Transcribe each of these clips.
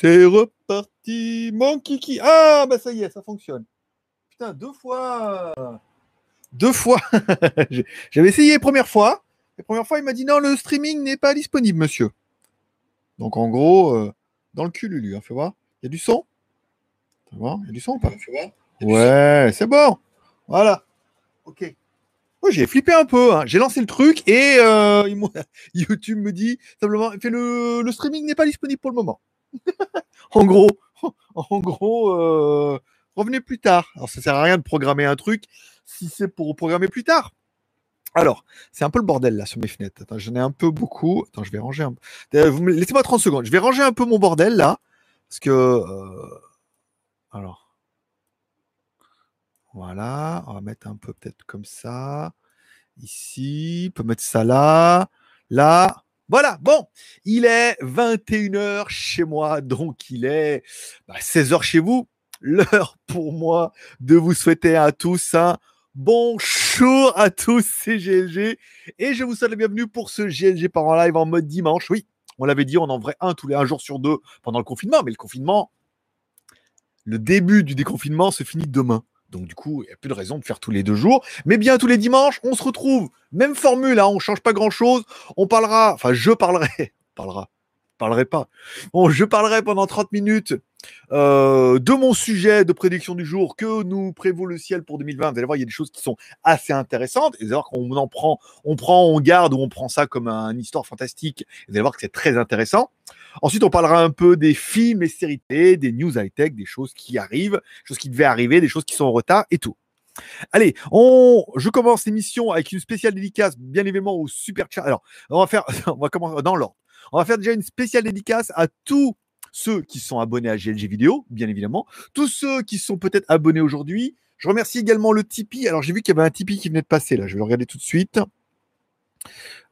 C'est reparti, mon kiki. Ah, bah ça y est, ça fonctionne. Putain, deux fois. Deux fois. J'avais essayé la première fois. La première fois, il m'a dit non, le streaming n'est pas disponible, monsieur. Donc en gros, euh, dans le cul, Lulu, hein, fais voir. Il y a du son Fais voir, il y a du son ou pas? Ouais, c'est bon. Voilà. Ok. Moi, j'ai flippé un peu. hein. J'ai lancé le truc et euh, YouTube me dit simplement le streaming n'est pas disponible pour le moment. en gros, en gros, euh, revenez plus tard. Alors, ça sert à rien de programmer un truc si c'est pour programmer plus tard. Alors, c'est un peu le bordel là sur mes fenêtres. Attends, j'en ai un peu beaucoup. Attends, je vais ranger un peu. Euh, Laissez-moi 30 secondes. Je vais ranger un peu mon bordel là. Parce que. euh, Alors. Voilà. On va mettre un peu peut-être comme ça. Ici. On peut mettre ça là. Là. Voilà. Bon. Il est 21h chez moi. Donc, il est bah, 16h chez vous. L'heure pour moi de vous souhaiter à tous un bonjour à tous. C'est GLG. Et je vous souhaite la bienvenue pour ce GLG par en live en mode dimanche. Oui, on l'avait dit, on en ferait un tous les un jour sur deux pendant le confinement. Mais le confinement, le début du déconfinement se finit demain. Donc du coup, il n'y a plus de raison de faire tous les deux jours. Mais bien tous les dimanches, on se retrouve. Même formule, hein, on ne change pas grand-chose. On parlera, enfin je parlerai, on parlera, parlerai pas. Bon, je parlerai pendant 30 minutes euh, de mon sujet de prédiction du jour que nous prévaut le ciel pour 2020. Vous allez voir, il y a des choses qui sont assez intéressantes. Et voir qu'on en prend, on prend, on garde ou on prend ça comme un histoire fantastique. Vous allez voir que c'est très intéressant. Ensuite, on parlera un peu des films, des séries des news high-tech, des choses qui arrivent, des choses qui devaient arriver, des choses qui sont en retard et tout. Allez, on, je commence l'émission avec une spéciale dédicace, bien évidemment, au super chat. Alors, on va faire, on va commencer dans l'ordre. On va faire déjà une spéciale dédicace à tous ceux qui sont abonnés à GLG Vidéo, bien évidemment, tous ceux qui sont peut-être abonnés aujourd'hui. Je remercie également le Tipeee. Alors, j'ai vu qu'il y avait un Tipeee qui venait de passer là. Je vais le regarder tout de suite.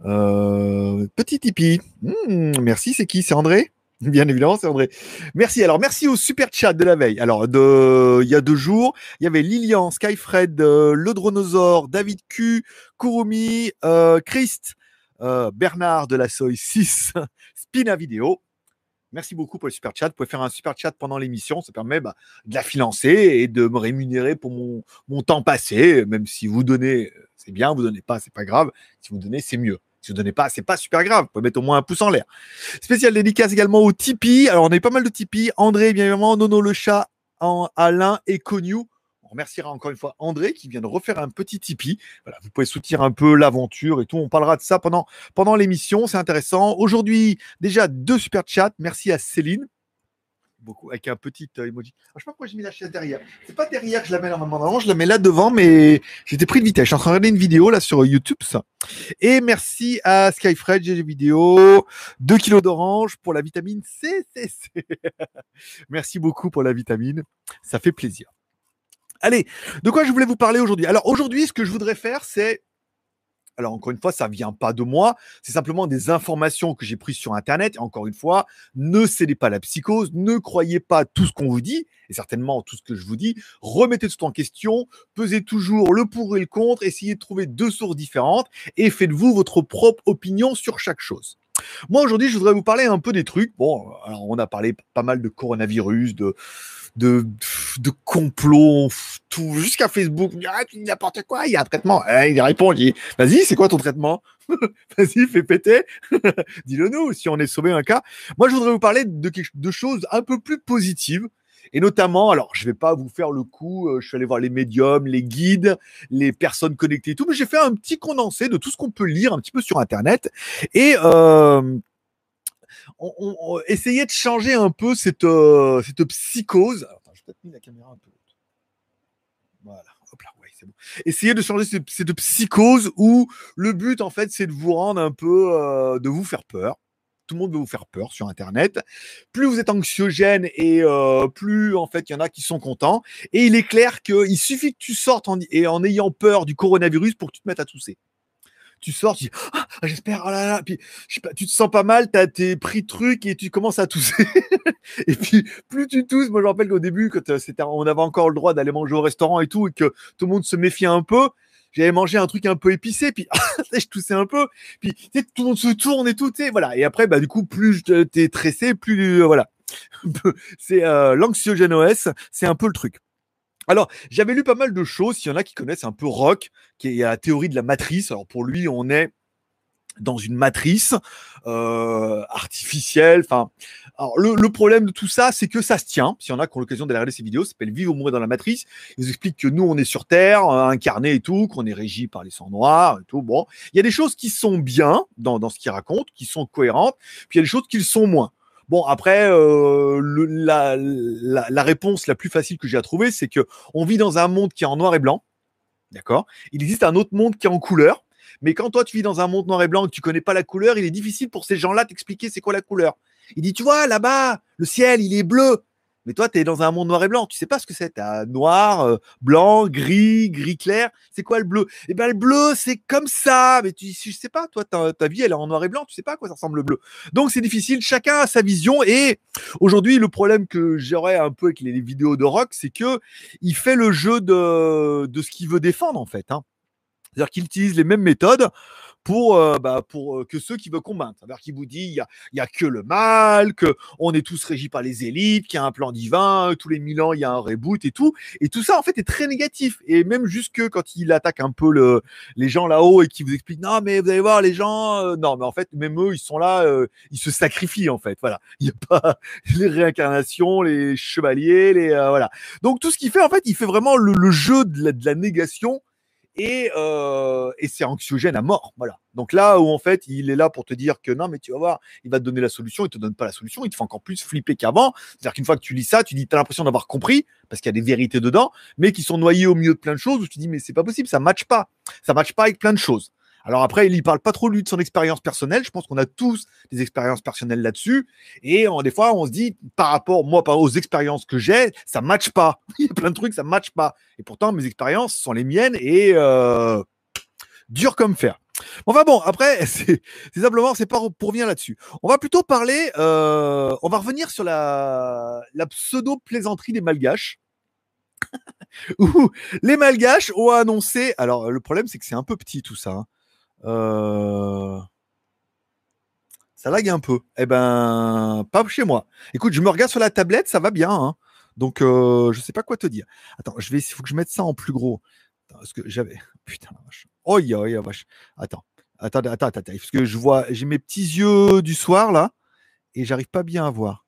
Euh, petit Tipeee. Hmm, merci, c'est qui? C'est André? Bien évidemment, c'est André. Merci. Alors, merci au super chat de la veille. Alors, de, il y a deux jours, il y avait Lilian, Skyfred, euh, Le Dronosaure, David Q, Kurumi, euh, Christ, euh, Bernard de la Soy 6, Spina Vidéo. Merci beaucoup pour le super chat. Vous pouvez faire un super chat pendant l'émission. Ça permet bah, de la financer et de me rémunérer pour mon, mon temps passé. Même si vous donnez, c'est bien. Vous donnez pas, c'est pas grave. Si vous donnez, c'est mieux. Si vous donnez pas, c'est pas super grave. Vous pouvez mettre au moins un pouce en l'air. Spécial dédicace également au Tipeee. Alors, on a eu pas mal de Tipeee. André, bien évidemment, Nono le chat, en- Alain et Connu. On remerciera encore une fois André qui vient de refaire un petit Tipeee. Voilà, vous pouvez soutenir un peu l'aventure et tout. On parlera de ça pendant, pendant l'émission. C'est intéressant. Aujourd'hui, déjà deux super chats. Merci à Céline. Beaucoup, avec un petit emoji. Alors, je sais pas pourquoi j'ai mis la chaise derrière. C'est pas derrière que je la mets normalement. Normalement, je la mets là devant, mais j'étais pris de vitesse. Je suis en train de regarder une vidéo là sur YouTube, ça. Et merci à Skyfred, GG Vidéo, 2 kilos d'orange pour la vitamine. C, C. merci beaucoup pour la vitamine. Ça fait plaisir. Allez, de quoi je voulais vous parler aujourd'hui? Alors aujourd'hui, ce que je voudrais faire, c'est alors encore une fois, ça vient pas de moi, c'est simplement des informations que j'ai prises sur Internet. Et encore une fois, ne cédez pas la psychose, ne croyez pas tout ce qu'on vous dit, et certainement tout ce que je vous dis. Remettez tout en question, pesez toujours le pour et le contre, essayez de trouver deux sources différentes et faites-vous votre propre opinion sur chaque chose. Moi aujourd'hui, je voudrais vous parler un peu des trucs. Bon, alors on a parlé pas mal de coronavirus, de de, de complot, tout jusqu'à Facebook. Ah, n'importe quoi, il y a un traitement. Eh, il répond, il dit Vas-y, c'est quoi ton traitement? Vas-y, fais péter. Dis-le nous si on est sauvé un cas. Moi, je voudrais vous parler de, quelque- de choses un peu plus positives. Et notamment, alors je vais pas vous faire le coup, euh, je suis allé voir les médiums, les guides, les personnes connectées et tout, mais j'ai fait un petit condensé de tout ce qu'on peut lire un petit peu sur Internet. Et euh, on, essayer de changer un peu cette, euh, cette psychose. Attends, j'ai peut-être mis la caméra un peu. Voilà, hop là, ouais, c'est bon. Essayer de changer cette, cette psychose où le but, en fait, c'est de vous rendre un peu, euh, de vous faire peur. Tout le monde veut vous faire peur sur Internet. Plus vous êtes anxiogène et euh, plus, en fait, il y en a qui sont contents. Et il est clair qu'il suffit que tu sortes en, et en ayant peur du coronavirus pour que tu te mettes à tousser tu sors, tu dis ah, j'espère, oh là là, puis tu te sens pas mal, t'as tes pris trucs et tu commences à tousser. et puis plus tu tousses, moi je me rappelle qu'au début, quand euh, on avait encore le droit d'aller manger au restaurant et tout, et que tout le monde se méfiait un peu. J'avais mangé un truc un peu épicé, puis je toussais un peu, puis tu tout le monde se tourne et tout, tu voilà. Et après, bah du coup, plus je- t'es stressé, plus euh, voilà. c'est euh, l'anxiogène OS, c'est un peu le truc. Alors, j'avais lu pas mal de choses. S'il y en a qui connaissent un peu Rock, qui est la théorie de la matrice. Alors, pour lui, on est dans une matrice euh, artificielle. Enfin, le, problème de tout ça, c'est que ça se tient. S'il y en a qui ont l'occasion d'aller regarder ces vidéos, ça s'appelle Vivre ou mourir dans la matrice. Ils expliquent que nous, on est sur Terre, euh, incarné et tout, qu'on est régi par les sangs noirs et tout. Bon, il y a des choses qui sont bien dans, dans ce qu'ils racontent, qui sont cohérentes, puis il y a des choses qui le sont moins. Bon, après, euh, la, la, la, réponse la plus facile que j'ai à trouver, c'est que on vit dans un monde qui est en noir et blanc. D'accord? Il existe un autre monde qui est en couleur. Mais quand toi, tu vis dans un monde noir et blanc et que tu connais pas la couleur, il est difficile pour ces gens-là d'expliquer c'est quoi la couleur. Il dit, tu vois, là-bas, le ciel, il est bleu. Mais toi, tu es dans un monde noir et blanc. Tu sais pas ce que c'est. Tu as noir, euh, blanc, gris, gris clair. C'est quoi le bleu? Eh bien, le bleu, c'est comme ça. Mais tu je sais pas. Toi, ta, vie, elle est en noir et blanc. Tu sais pas à quoi ça ressemble le bleu. Donc, c'est difficile. Chacun a sa vision. Et aujourd'hui, le problème que j'aurais un peu avec les, vidéos de rock, c'est que il fait le jeu de, de ce qu'il veut défendre, en fait. Hein. C'est-à-dire qu'il utilise les mêmes méthodes pour, euh, bah, pour euh, que ceux qui veulent combattre. C'est-à-dire qu'il vous dit il y a, a, que le mal, que on est tous régis par les élites, qu'il y a un plan divin, tous les mille ans il y a un reboot et tout. Et tout ça en fait est très négatif. Et même jusque quand il attaque un peu le, les gens là-haut et qui vous explique non mais vous allez voir les gens, euh, non mais en fait même eux ils sont là, ils se sacrifient en fait. Voilà, il n'y a pas les réincarnations, les chevaliers, les voilà. Donc tout ce qu'il fait en fait, il fait vraiment le, jeu de la négation et, euh, et c'est anxiogène à mort. Donc là où en fait il est là pour te dire que non mais tu vas voir, il va te donner la solution, il te donne pas la solution, il te fait encore plus flipper qu'avant. C'est-à-dire qu'une fois que tu lis ça, tu dis as l'impression d'avoir compris parce qu'il y a des vérités dedans, mais qui sont noyées au milieu de plein de choses où tu dis mais c'est pas possible, ça matche pas, ça matche pas avec plein de choses. Alors après, il y parle pas trop lui de son expérience personnelle. Je pense qu'on a tous des expériences personnelles là-dessus. Et des fois, on se dit, par rapport, moi, par aux expériences que j'ai, ça matche pas. il y a plein de trucs, ça matche pas. Et pourtant, mes expériences sont les miennes et euh, dur comme fer. Enfin bon, après, c'est simplement, c'est pas pour revenir là-dessus. On va plutôt parler, euh, on va revenir sur la, la pseudo-plaisanterie des malgaches. les malgaches ont annoncé, alors le problème c'est que c'est un peu petit tout ça, hein. Euh, ça lag un peu. Eh ben, pas chez moi. Écoute, je me regarde sur la tablette, ça va bien. Hein. Donc, euh, je sais pas quoi te dire. Attends, je vais, il faut que je mette ça en plus gros. parce que j'avais. Putain, vache. Oh, yeah, vache. Attends. Attends, attends, attends, Parce que je vois, j'ai mes petits yeux du soir là, et j'arrive pas bien à voir.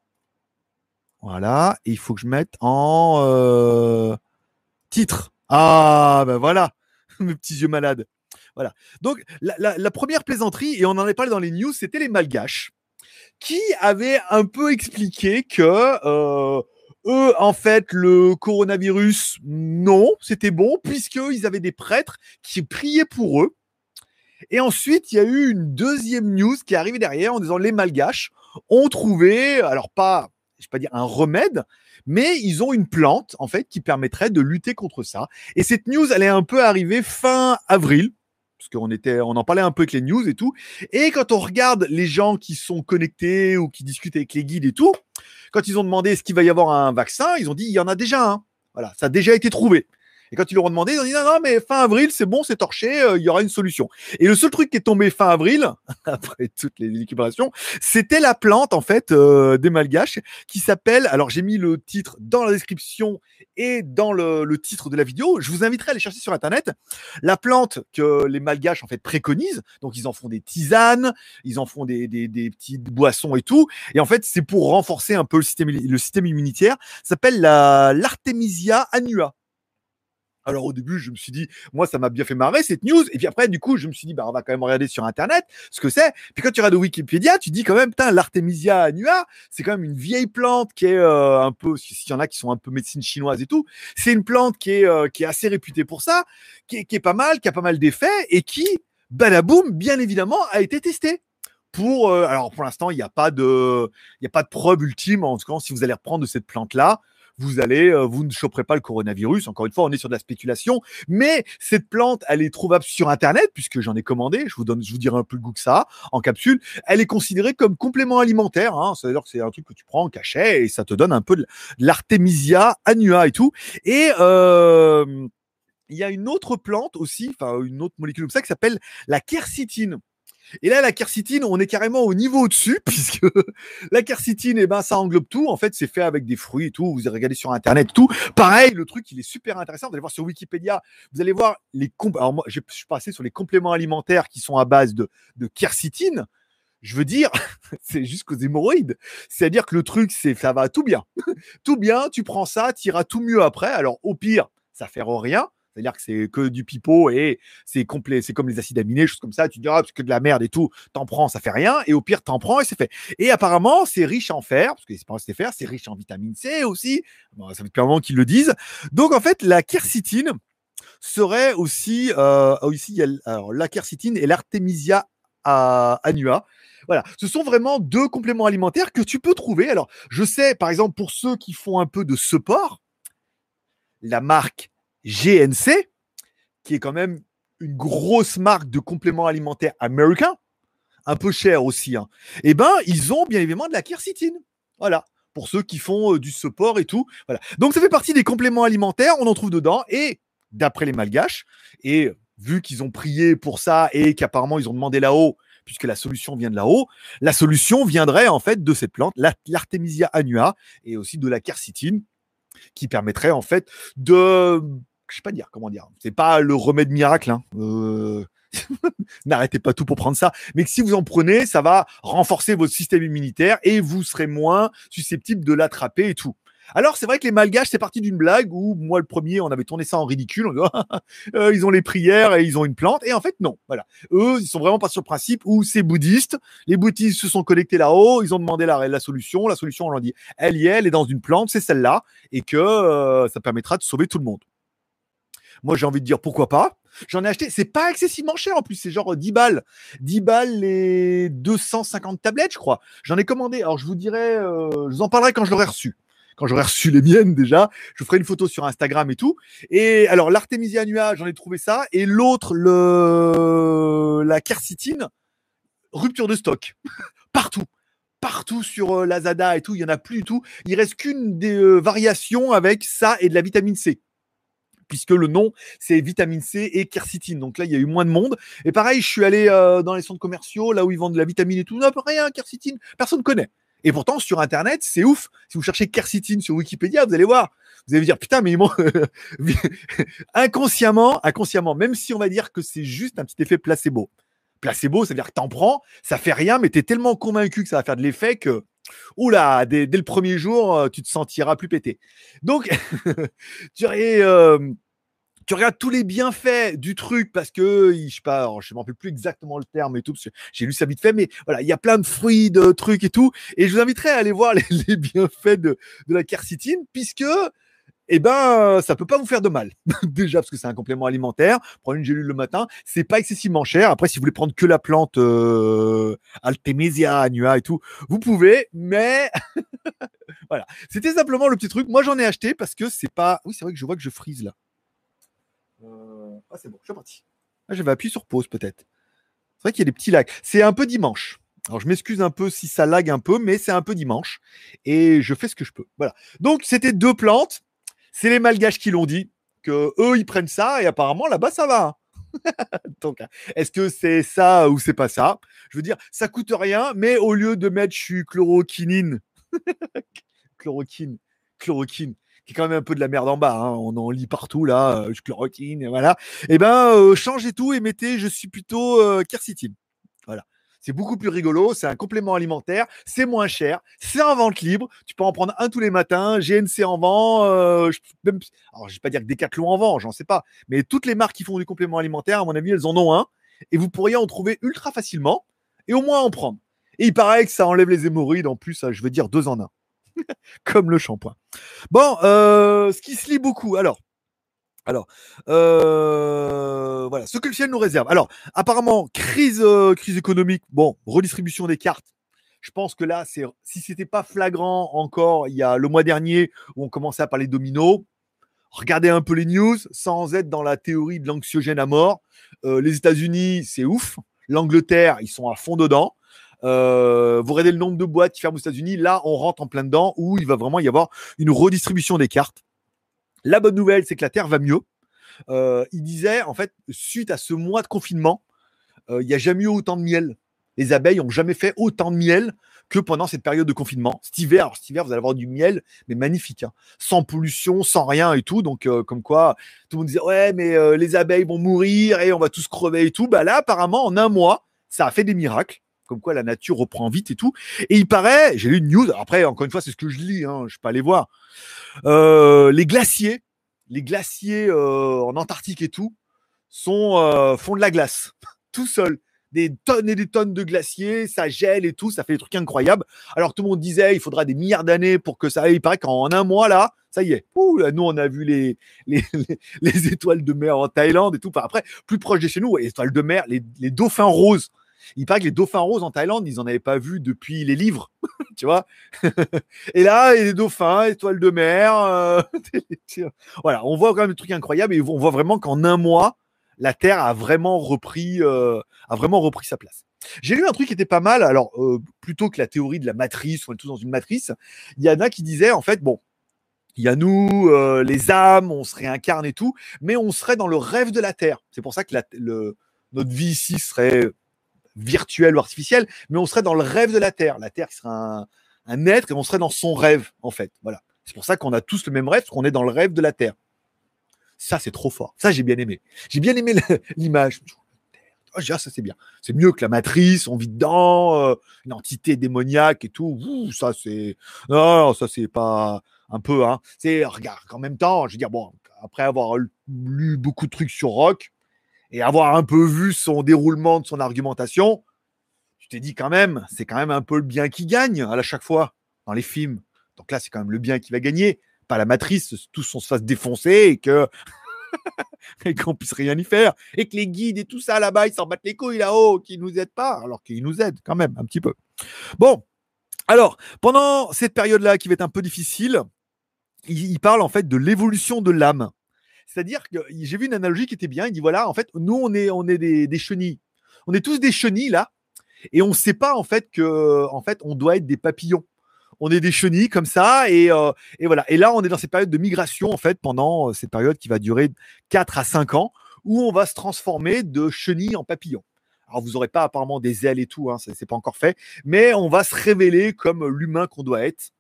Voilà. Et il faut que je mette en euh, titre. Ah, ben voilà. mes petits yeux malades. Donc, la, première plaisanterie, et on en avait parlé dans les news, c'était les Malgaches, qui avaient un peu expliqué que euh, eux, en fait, le coronavirus, non, c'était bon, puisqu'ils avaient des prêtres qui priaient pour eux. Et ensuite, il y a eu une deuxième news qui est arrivée derrière en disant les Malgaches ont trouvé, alors pas, je vais pas dire un remède, mais ils ont une plante en fait qui permettrait de lutter contre ça. Et cette news, elle est un peu arrivée fin avril parce qu'on était, on en parlait un peu avec les news et tout. Et quand on regarde les gens qui sont connectés ou qui discutent avec les guides et tout, quand ils ont demandé est-ce qu'il va y avoir un vaccin, ils ont dit il y en a déjà un. Voilà, ça a déjà été trouvé. Et quand ils leur ont demandé, ils ont dit non, non, mais fin avril, c'est bon, c'est torché, euh, il y aura une solution. Et le seul truc qui est tombé fin avril, après toutes les équilibrations, c'était la plante, en fait, euh, des malgaches, qui s'appelle, alors j'ai mis le titre dans la description et dans le, le, titre de la vidéo. Je vous inviterai à aller chercher sur Internet la plante que les malgaches, en fait, préconisent. Donc, ils en font des tisanes, ils en font des, des, des petites boissons et tout. Et en fait, c'est pour renforcer un peu le système, le système immunitaire. S'appelle la, l'Artemisia annua. Alors au début, je me suis dit, moi, ça m'a bien fait marrer cette news. Et puis après, du coup, je me suis dit, bah, on va quand même regarder sur Internet ce que c'est. Puis quand tu regardes Wikipédia, tu dis quand même, putain, l'Artemisia annua, c'est quand même une vieille plante qui est euh, un peu, s'il y en a qui sont un peu médecine chinoise et tout, c'est une plante qui est, euh, qui est assez réputée pour ça, qui est, qui est pas mal, qui a pas mal d'effets et qui, badaboum, bien évidemment, a été testée pour euh, alors pour l'instant il n'y a pas de il y a pas de preuve ultime en tout cas si vous allez reprendre de cette plante là vous allez, euh, vous ne choperez pas le coronavirus. Encore une fois, on est sur de la spéculation, mais cette plante, elle est trouvable sur Internet puisque j'en ai commandé. Je vous donne, je vous dirai un peu le goût que ça en capsule. Elle est considérée comme complément alimentaire. Hein. C'est-à-dire que c'est un truc que tu prends en cachet et ça te donne un peu de l'artémisia annua et tout. Et euh, il y a une autre plante aussi, enfin une autre molécule comme ça qui s'appelle la quercitine Et là, la quercétine, on est carrément au niveau au-dessus, puisque la quercétine, eh ben, ça englobe tout. En fait, c'est fait avec des fruits et tout. Vous regardé sur Internet, tout. Pareil, le truc, il est super intéressant. Vous allez voir sur Wikipédia, vous allez voir les Alors, moi, je suis passé sur les compléments alimentaires qui sont à base de, de. Je veux dire, c'est jusqu'aux hémorroïdes. C'est-à-dire que le truc, c'est ça va tout bien. tout bien, tu prends ça, tu iras tout mieux après. Alors, au pire, ça fait rien. C'est-à-dire que c'est que du pipeau et c'est complet, c'est comme les acides aminés, choses comme ça. Tu diras, ah, c'est que de la merde et tout, t'en prends, ça fait rien. Et au pire, t'en prends et c'est fait. Et apparemment, c'est riche en fer, parce que c'est pas fer, c'est riche en vitamine C aussi. ça fait depuis un moment qu'ils le disent. Donc, en fait, la quercétine serait aussi, euh, aussi alors, la quercétine et l'artémisia annua. Voilà, ce sont vraiment deux compléments alimentaires que tu peux trouver. Alors, je sais, par exemple, pour ceux qui font un peu de support, la marque GNC, qui est quand même une grosse marque de compléments alimentaires américains, un peu cher aussi, hein, eh ben, ils ont bien évidemment de la quercétine. Voilà. Pour ceux qui font euh, du support et tout. Voilà. Donc, ça fait partie des compléments alimentaires. On en trouve dedans. Et d'après les malgaches, et vu qu'ils ont prié pour ça et qu'apparemment ils ont demandé là-haut, puisque la solution vient de là-haut, la solution viendrait en fait de cette plante, l'Artemisia annua, et aussi de la quercétine, qui permettrait en fait de je sais pas dire comment dire. C'est pas le remède miracle. Hein. Euh, n'arrêtez pas tout pour prendre ça. Mais que si vous en prenez, ça va renforcer votre système immunitaire et vous serez moins susceptible de l'attraper et tout. Alors, c'est vrai que les malgaches, c'est parti d'une blague où moi, le premier, on avait tourné ça en ridicule. Euh, ils ont les prières et ils ont une plante. Et en fait, non. Voilà. Eux, ils sont vraiment pas sur le principe où c'est bouddhiste. Les bouddhistes se sont connectés là-haut. Ils ont demandé la, la solution. La solution, on leur dit, elle y est, elle est dans une plante, c'est celle-là. Et que euh, ça permettra de sauver tout le monde. Moi, j'ai envie de dire pourquoi pas. J'en ai acheté, c'est pas excessivement cher en plus, c'est genre 10 balles. 10 balles les 250 tablettes, je crois. J'en ai commandé. Alors, je vous dirai, euh, je vous en parlerai quand je l'aurai reçu. Quand j'aurai reçu les miennes déjà, je ferai une photo sur Instagram et tout. Et alors, l'Artemisia annua, j'en ai trouvé ça. Et l'autre, le la quercétine, rupture de stock. Partout partout sur euh, Lazada et tout, il y en a plus du tout. Il reste qu'une des euh, variations avec ça et de la vitamine C puisque le nom c'est vitamine C et quercétine. Donc là, il y a eu moins de monde. Et pareil, je suis allé euh, dans les centres commerciaux, là où ils vendent de la vitamine et tout. Non, rien, quercétine, personne connaît. Et pourtant, sur Internet, c'est ouf. Si vous cherchez quercétine sur Wikipédia, vous allez voir. Vous allez vous dire, putain, mais inconsciemment, inconsciemment, même si on va dire que c'est juste un petit effet placebo. Placebo, c'est-à-dire que t'en prends, ça fait rien, mais tu es tellement convaincu que ça va faire de l'effet que oula, dès, dès, le premier jour, euh, tu te sentiras plus pété. Donc, tu, euh, tu regardes tous les bienfaits du truc parce que, je sais je ne me rappelle plus exactement le terme et tout, parce que j'ai lu ça vite fait, mais voilà, il y a plein de fruits, de trucs et tout. Et je vous inviterai à aller voir les, bienfaits de, de la quercétine, puisque eh ben, ça peut pas vous faire de mal. Déjà parce que c'est un complément alimentaire. Prendre une gélule le matin, c'est pas excessivement cher. Après, si vous voulez prendre que la plante euh, Altemesia annua et tout, vous pouvez. Mais voilà, c'était simplement le petit truc. Moi, j'en ai acheté parce que c'est pas. Oui, c'est vrai que je vois que je frise là. Euh, ah, c'est bon, je suis parti. Ah, J'avais appuyé sur pause peut-être. C'est vrai qu'il y a des petits lags. C'est un peu dimanche. Alors je m'excuse un peu si ça lag un peu, mais c'est un peu dimanche et je fais ce que je peux. Voilà. Donc c'était deux plantes. C'est les Malgaches qui l'ont dit, que eux ils prennent ça et apparemment là-bas ça va. Donc, est-ce que c'est ça ou c'est pas ça? Je veux dire, ça coûte rien, mais au lieu de mettre je suis chloroquinine, chloroquine, chloroquine, qui est quand même un peu de la merde en bas, hein, on en lit partout là, euh, je chloroquine, voilà. Eh ben, euh, changez tout et mettez je suis plutôt euh, quercétine. Voilà. C'est beaucoup plus rigolo, c'est un complément alimentaire, c'est moins cher, c'est en vente libre, tu peux en prendre un tous les matins, GNC en vend, euh, je, même, alors je vais pas dire que Decathlon en vend, j'en sais pas, mais toutes les marques qui font du complément alimentaire, à mon avis, elles en ont un, et vous pourriez en trouver ultra facilement, et au moins en prendre. Et il paraît que ça enlève les hémorroïdes, en plus, je veux dire deux en un. Comme le shampoing. Bon, euh, ce qui se lit beaucoup. Alors, alors, euh, voilà, ce que le ciel nous réserve. Alors, apparemment, crise, euh, crise économique, bon, redistribution des cartes. Je pense que là, c'est, si c'était pas flagrant encore, il y a le mois dernier où on commençait à parler domino. Regardez un peu les news sans être dans la théorie de l'anxiogène à mort. Euh, les États-Unis, c'est ouf. L'Angleterre, ils sont à fond dedans. vous regardez le nombre de boîtes qui ferment aux États-Unis. Là, on rentre en plein dedans où il va vraiment y avoir une redistribution des cartes. La bonne nouvelle, c'est que la Terre va mieux. Euh, il disait, en fait, suite à ce mois de confinement, euh, il n'y a jamais eu autant de miel les abeilles ont jamais fait autant de miel que pendant cette période de confinement. Cet hiver, alors cet hiver, vous allez avoir du miel, mais magnifique, hein. sans pollution, sans rien et tout. Donc, euh, comme quoi, tout le monde disait, ouais, mais les abeilles vont mourir et on va tous crever et tout. Bah là, apparemment, en un mois, ça a fait des miracles. Comme quoi, la nature reprend vite et tout. Et il paraît, j'ai lu une news, après, encore une fois, c'est ce que je lis, hein, je peux pas aller voir. Euh, les glaciers, les glaciers en Antarctique et tout, sont, font de la glace, tout seul des tonnes et des tonnes de glaciers, ça gèle et tout, ça fait des trucs incroyables. Alors tout le monde disait il faudra des milliards d'années pour que ça aille. Il paraît qu'en un mois là, ça y est. Nous on a vu les, les, les, étoiles de mer en Thaïlande et tout. Enfin, après, plus proche de chez nous, les étoiles de mer, les dauphins roses. Il paraît que les dauphins roses en Thaïlande, ils en avaient pas vu depuis les livres, tu vois. et là, des dauphins, étoiles de mer. Euh, voilà, on voit quand même des trucs incroyables et on voit vraiment qu'en un mois, la Terre a vraiment repris, euh, a vraiment repris sa place. J'ai lu un truc qui était pas mal. Alors, euh, plutôt que la théorie de la matrice, on est tous dans une matrice, il y en a qui disaient, en fait, bon, il y a nous, les âmes, on se réincarne et tout, mais on serait dans le rêve de la Terre. C'est pour ça que notre vie ici serait virtuelle ou artificielle, mais on serait dans le rêve de la Terre. La Terre qui serait un, être et on serait dans son rêve, en fait. Voilà. C'est pour ça qu'on a tous le même rêve, parce qu'on est dans le rêve de la Terre. Ça, c'est trop fort. Ça, j'ai bien aimé. J'ai bien aimé l'image. Oh, ça c'est bien. C'est mieux que la matrice, on vit dedans, euh, une entité démoniaque et tout. ça c'est non, ça c'est pas un peu hein. C'est regarde en même temps, je veux bon, après avoir lu beaucoup de trucs sur Rock et avoir un peu vu son déroulement de son argumentation, tu t'es dit quand même, c'est quand même un peu le bien qui gagne à chaque fois dans les films. Donc là, c'est quand même le bien qui va gagner pas la matrice, tous on se fasse défoncer et que et qu'on puisse rien y faire et que les guides et tout ça là-bas ils s'en battent les couilles là-haut, qui nous aident pas, alors qu'ils nous aident quand même un petit peu. Bon, alors pendant cette période-là qui va être un peu difficile, il, parle en fait de l'évolution de l'âme. C'est-à-dire que j'ai vu une analogie qui était bien. Il dit voilà, en fait, nous on est on est des, chenilles, on est tous des chenilles là, et on ne sait pas en fait que en fait on doit être des papillons on est des chenilles comme ça euh, et, voilà. Et là, on est dans cette période de migration en fait pendant euh, cette période qui va durer 4 à 5 ans où on va se transformer de chenilles en papillons. Alors vous n'aurez pas apparemment des ailes et tout, hein, c'est pas encore fait, mais on va se révéler comme l'humain qu'on doit être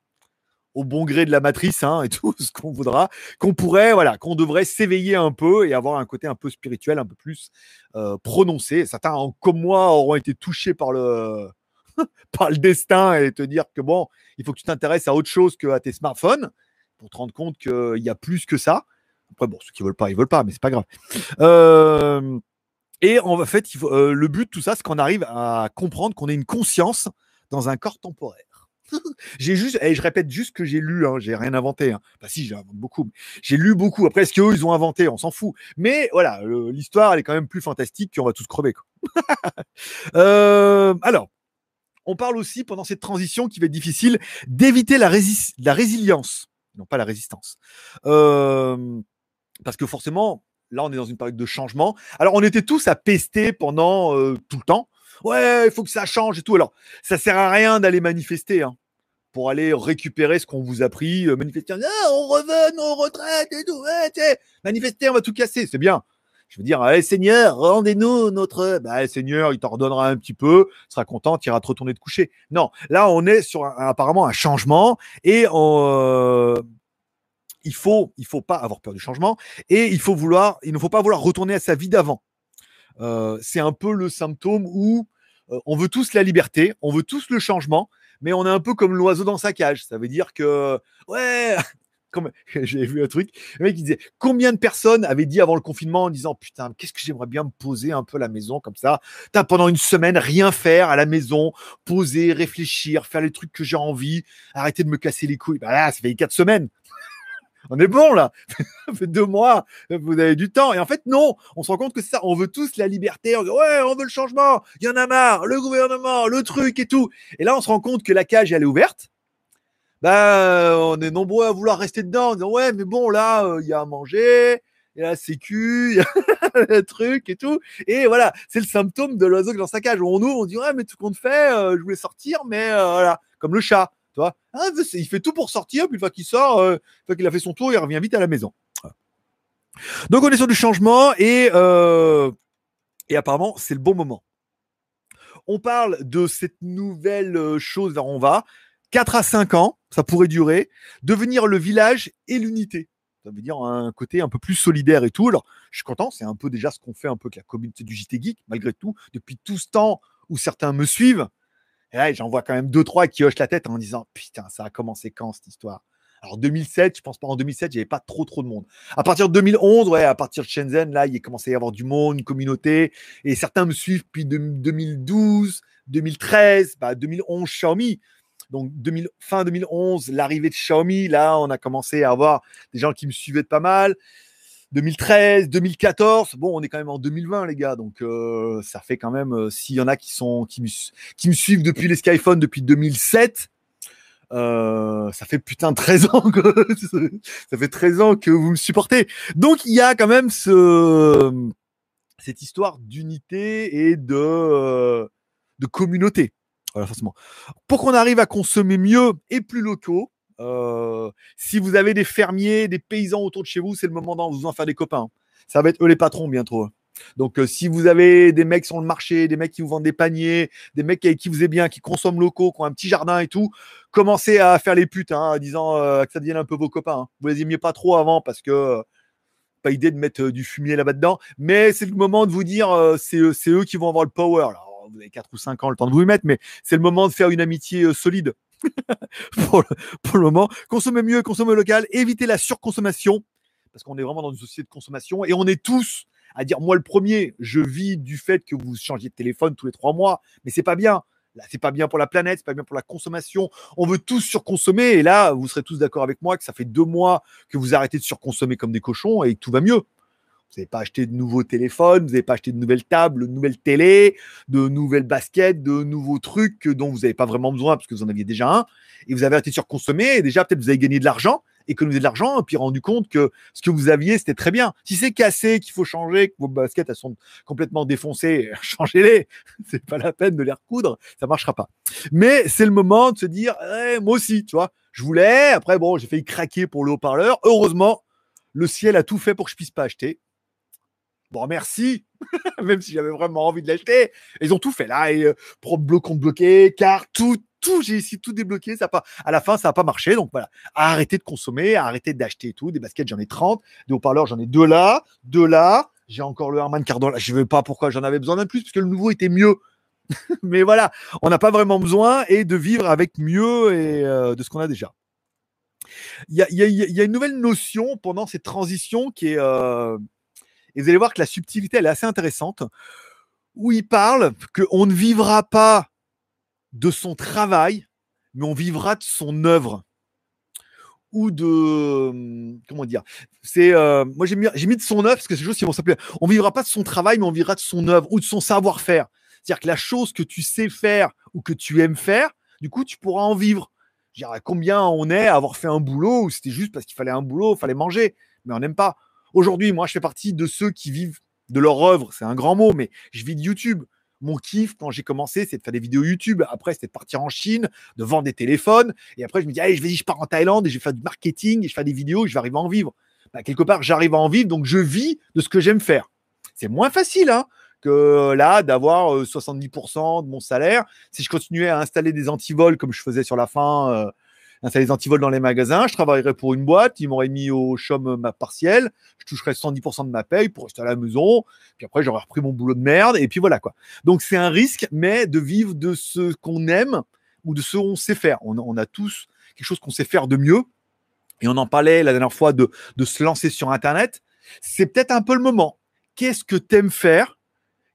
au bon gré de la matrice hein, et tout ce qu'on voudra, qu'on pourrait, voilà, qu'on devrait s'éveiller un peu et avoir un côté un peu spirituel, un peu plus euh, prononcé. Certains, comme moi, auront été touchés par le par le destin et te dire que bon, il faut que tu t'intéresses à autre chose que à tes smartphones pour te rendre compte qu'il y a plus que ça. Après, bon, ceux qui veulent pas, ils veulent pas, mais c'est pas grave. Euh, et en fait, euh, le but de tout ça, c'est qu'on arrive à comprendre qu'on est une conscience dans un corps temporaire. j'ai juste, et je répète juste que j'ai lu, hein, j'ai rien inventé. Hein. Enfin, si, j'ai inventé beaucoup. J'ai lu beaucoup. Après, ce qu'eux, ils ont inventé, on s'en fout. Mais voilà, l'histoire, elle est quand même plus fantastique qu'on va tous crever. Quoi. euh, alors, on parle aussi pendant cette transition qui va être difficile d'éviter la, la, résilience, non pas la résistance. Euh, parce que forcément, là, on est dans une période de changement. Alors, on était tous à pester pendant euh, tout le temps. Ouais, il faut que ça change et tout. Alors, ça sert à rien d'aller manifester. Hein, pour aller récupérer ce qu'on vous a pris, euh, manifester, ah, on revient, on retraite et manifester, on va tout casser, c'est bien. Je veux dire, Seigneur, rendez-nous notre. Bah, Seigneur, il t'en redonnera un petit peu, sera content, tu iras te retourner te coucher. Non, là, on est sur apparemment un changement et euh, il faut, il faut pas avoir peur du changement et il faut vouloir, il ne faut pas vouloir retourner à sa vie d'avant. Euh, c'est un peu le symptôme où euh, on veut tous la liberté, on veut tous le changement, mais on est un peu comme l'oiseau dans sa cage. Ça veut dire que, ouais, comme j'ai vu un truc, le mec disait combien de personnes avaient dit avant le confinement en disant putain qu'est-ce que j'aimerais bien me poser un peu à la maison comme ça, as pendant une semaine rien faire à la maison, poser, réfléchir, faire les trucs que j'ai envie, arrêter de me casser les couilles. Bah là ça fait quatre semaines. On est bon là, ça fait deux mois, vous avez du temps. Et en fait, non, on se rend compte que c'est ça, on veut tous la liberté, on dit ouais, on veut le changement, il y en a marre, le gouvernement, le truc et tout. Et là, on se rend compte que la cage, elle est ouverte. Ben, on est nombreux à vouloir rester dedans. En disant ouais, mais bon, là, il y a à manger, il y a la sécu, il y a le truc et tout. Et voilà, c'est le symptôme de l'oiseau dans sa cage. On nous, on dit ouais, mais tout compte fait, je voulais sortir, mais voilà, comme le chat, Ah, il fait tout pour sortir, puis une fois qu'il sort, une fois qu'il a fait son tour, il revient vite à la maison. Donc on est sur du changement et, et apparemment c'est le bon moment. on parle de cette nouvelle euh, chose vers on va. 4 à 5 ans, ça pourrait durer, devenir le village et l'unité. Ça veut dire un côté un peu plus solidaire et tout. Alors, je suis content, c'est un peu déjà ce qu'on fait un peu avec la communauté du JT Geek, malgré tout, depuis tout ce temps où certains me suivent. Et là, j'en vois quand même deux, trois qui hochent la tête en disant Putain, ça a commencé quand cette histoire? Alors 2007, je pense pas en 2007, il n'y avait pas trop trop de monde. À partir de 2011, ouais, à partir de Shenzhen, là, il commencé à y avoir du monde, une communauté. Et certains me suivent depuis 2012, 2013, bah, 2011 Xiaomi. Donc fin 2011, l'arrivée de Xiaomi, là, on a commencé à avoir des gens qui me suivaient de pas mal. 2013, 2014, bon, on est quand même en 2020, les gars, donc euh, ça fait quand même, euh, s'il y en a qui sont qui me, suivent depuis les Skyphone depuis 2007, euh, ça fait putain 13 ans que ça fait 13 ans que vous me supportez. Donc il y a quand même ce cette histoire d'unité et de de communauté. Voilà, forcément. Pour qu'on arrive à consommer mieux et plus locaux, euh, si vous avez des fermiers, des paysans autour de chez vous, c'est le moment d'en vous en faire des copains. Ça va être eux les patrons bientôt. Donc, euh, si vous avez des mecs sur le marché, des mecs qui vous vendent des paniers, des mecs qui vous aiment bien, qui consomment locaux, qui ont un petit jardin et tout, commencez à faire les putes, hein, en disant euh, que ça devienne un peu vos copains. Hein. Vous les aimiez pas trop avant parce que pas idée de mettre du fumier là-bas dedans, mais c'est le moment de vous dire c'est eux qui vont avoir le power. Alors, vous avez 4 ou 5 ans le temps de vous y mettre, mais c'est le moment de faire une amitié solide. pour, le, moment. Consommez mieux, consommez local, évitez la surconsommation, parce qu'on est vraiment dans une société de consommation et on est tous à dire moi le premier, je vis du fait que vous changiez de téléphone tous les trois mois, mais c'est pas bien. Là, c'est pas bien pour la planète, c'est pas bien pour la consommation. On veut tous surconsommer et là, vous serez tous d'accord avec moi que ça fait deux mois que vous arrêtez de surconsommer comme des cochons et que tout va mieux. Vous n'avez pas acheté de nouveaux téléphones, vous n'avez pas acheté de nouvelles tables, de nouvelles télés, de nouvelles baskets, de nouveaux trucs dont vous n'avez pas vraiment besoin parce que vous en aviez déjà un. Et vous avez arrêté de surconsommer. Et déjà, peut-être vous avez gagné de l'argent, économisé de l'argent, et puis rendu compte que ce que vous aviez, c'était très bien. Si c'est cassé, qu'il faut changer, que vos baskets elles sont complètement défoncées, changez-les. c'est pas la peine de les recoudre, ça marchera pas. Mais c'est le moment de se dire, eh, moi aussi, tu vois, je voulais. Après, bon, j'ai failli craquer pour le haut-parleur. Heureusement, le ciel a tout fait pour que je puisse pas acheter. Bon, merci, même si j'avais vraiment envie de l'acheter. Ils ont tout fait là, et euh, bloquant bloqué, car tout, tout, j'ai essayé tout débloquer, ça pas, à la fin, ça n'a pas marché. Donc voilà, arrêtez de consommer, arrêtez d'acheter tout. Des baskets, j'en ai 30, des haut-parleurs, j'en ai deux là, deux là. J'ai encore le Harman Kardon là, je ne sais pas pourquoi j'en avais besoin d'un plus, parce que le nouveau était mieux. Mais voilà, on n'a pas vraiment besoin et de vivre avec mieux et euh, de ce qu'on a déjà. Il y a, y, a, y a, une nouvelle notion pendant cette transition qui est, euh, et vous allez voir que la subtilité, elle est assez intéressante, où il parle qu'on ne vivra pas de son travail, mais on vivra de son œuvre. Ou de. Comment dire C'est. Euh, moi, j'ai mis, mis, de son œuvre, parce que c'est choses qui vont s'appeler. On vivra pas de son travail, mais on vivra de son œuvre ou de son savoir-faire. C'est-à-dire que la chose que tu sais faire ou que tu aimes faire, du coup, tu pourras en vivre. Je dirais, combien on est à avoir fait un boulot où c'était juste parce qu'il fallait un boulot, il fallait manger, mais on n'aime pas. Aujourd'hui, moi, je fais partie de ceux qui vivent de leur œuvre. C'est un grand mot, mais je vis de YouTube. Mon kiff, quand j'ai commencé, c'est de faire des vidéos YouTube. Après, c'était de partir en Chine, de vendre des téléphones. Et après, je me dis, allez, je vais, je pars en Thaïlande et je vais faire du marketing et je fais des vidéos et je vais arriver à en vivre. Bah, quelque part, j'arrive à en vivre, donc je vis de ce que j'aime faire. C'est moins facile, hein, que là, d'avoir 70% euh, de mon salaire. Si je continuais à installer des antivols comme je faisais sur la fin, euh, installer des antivols dans les magasins, je travaillerais pour une boîte, ils m'auraient mis au chôme ma partielle, je toucherais 110% de ma paye pour rester à la maison, puis après j'aurais repris mon boulot de merde, et puis voilà quoi. Donc c'est un risque, mais de vivre de ce qu'on aime ou de ce qu'on sait faire. On, a tous quelque chose qu'on sait faire de mieux, et on en parlait la dernière fois de, de se lancer sur Internet. C'est peut-être un peu le moment. Qu'est-ce que tu aimes faire?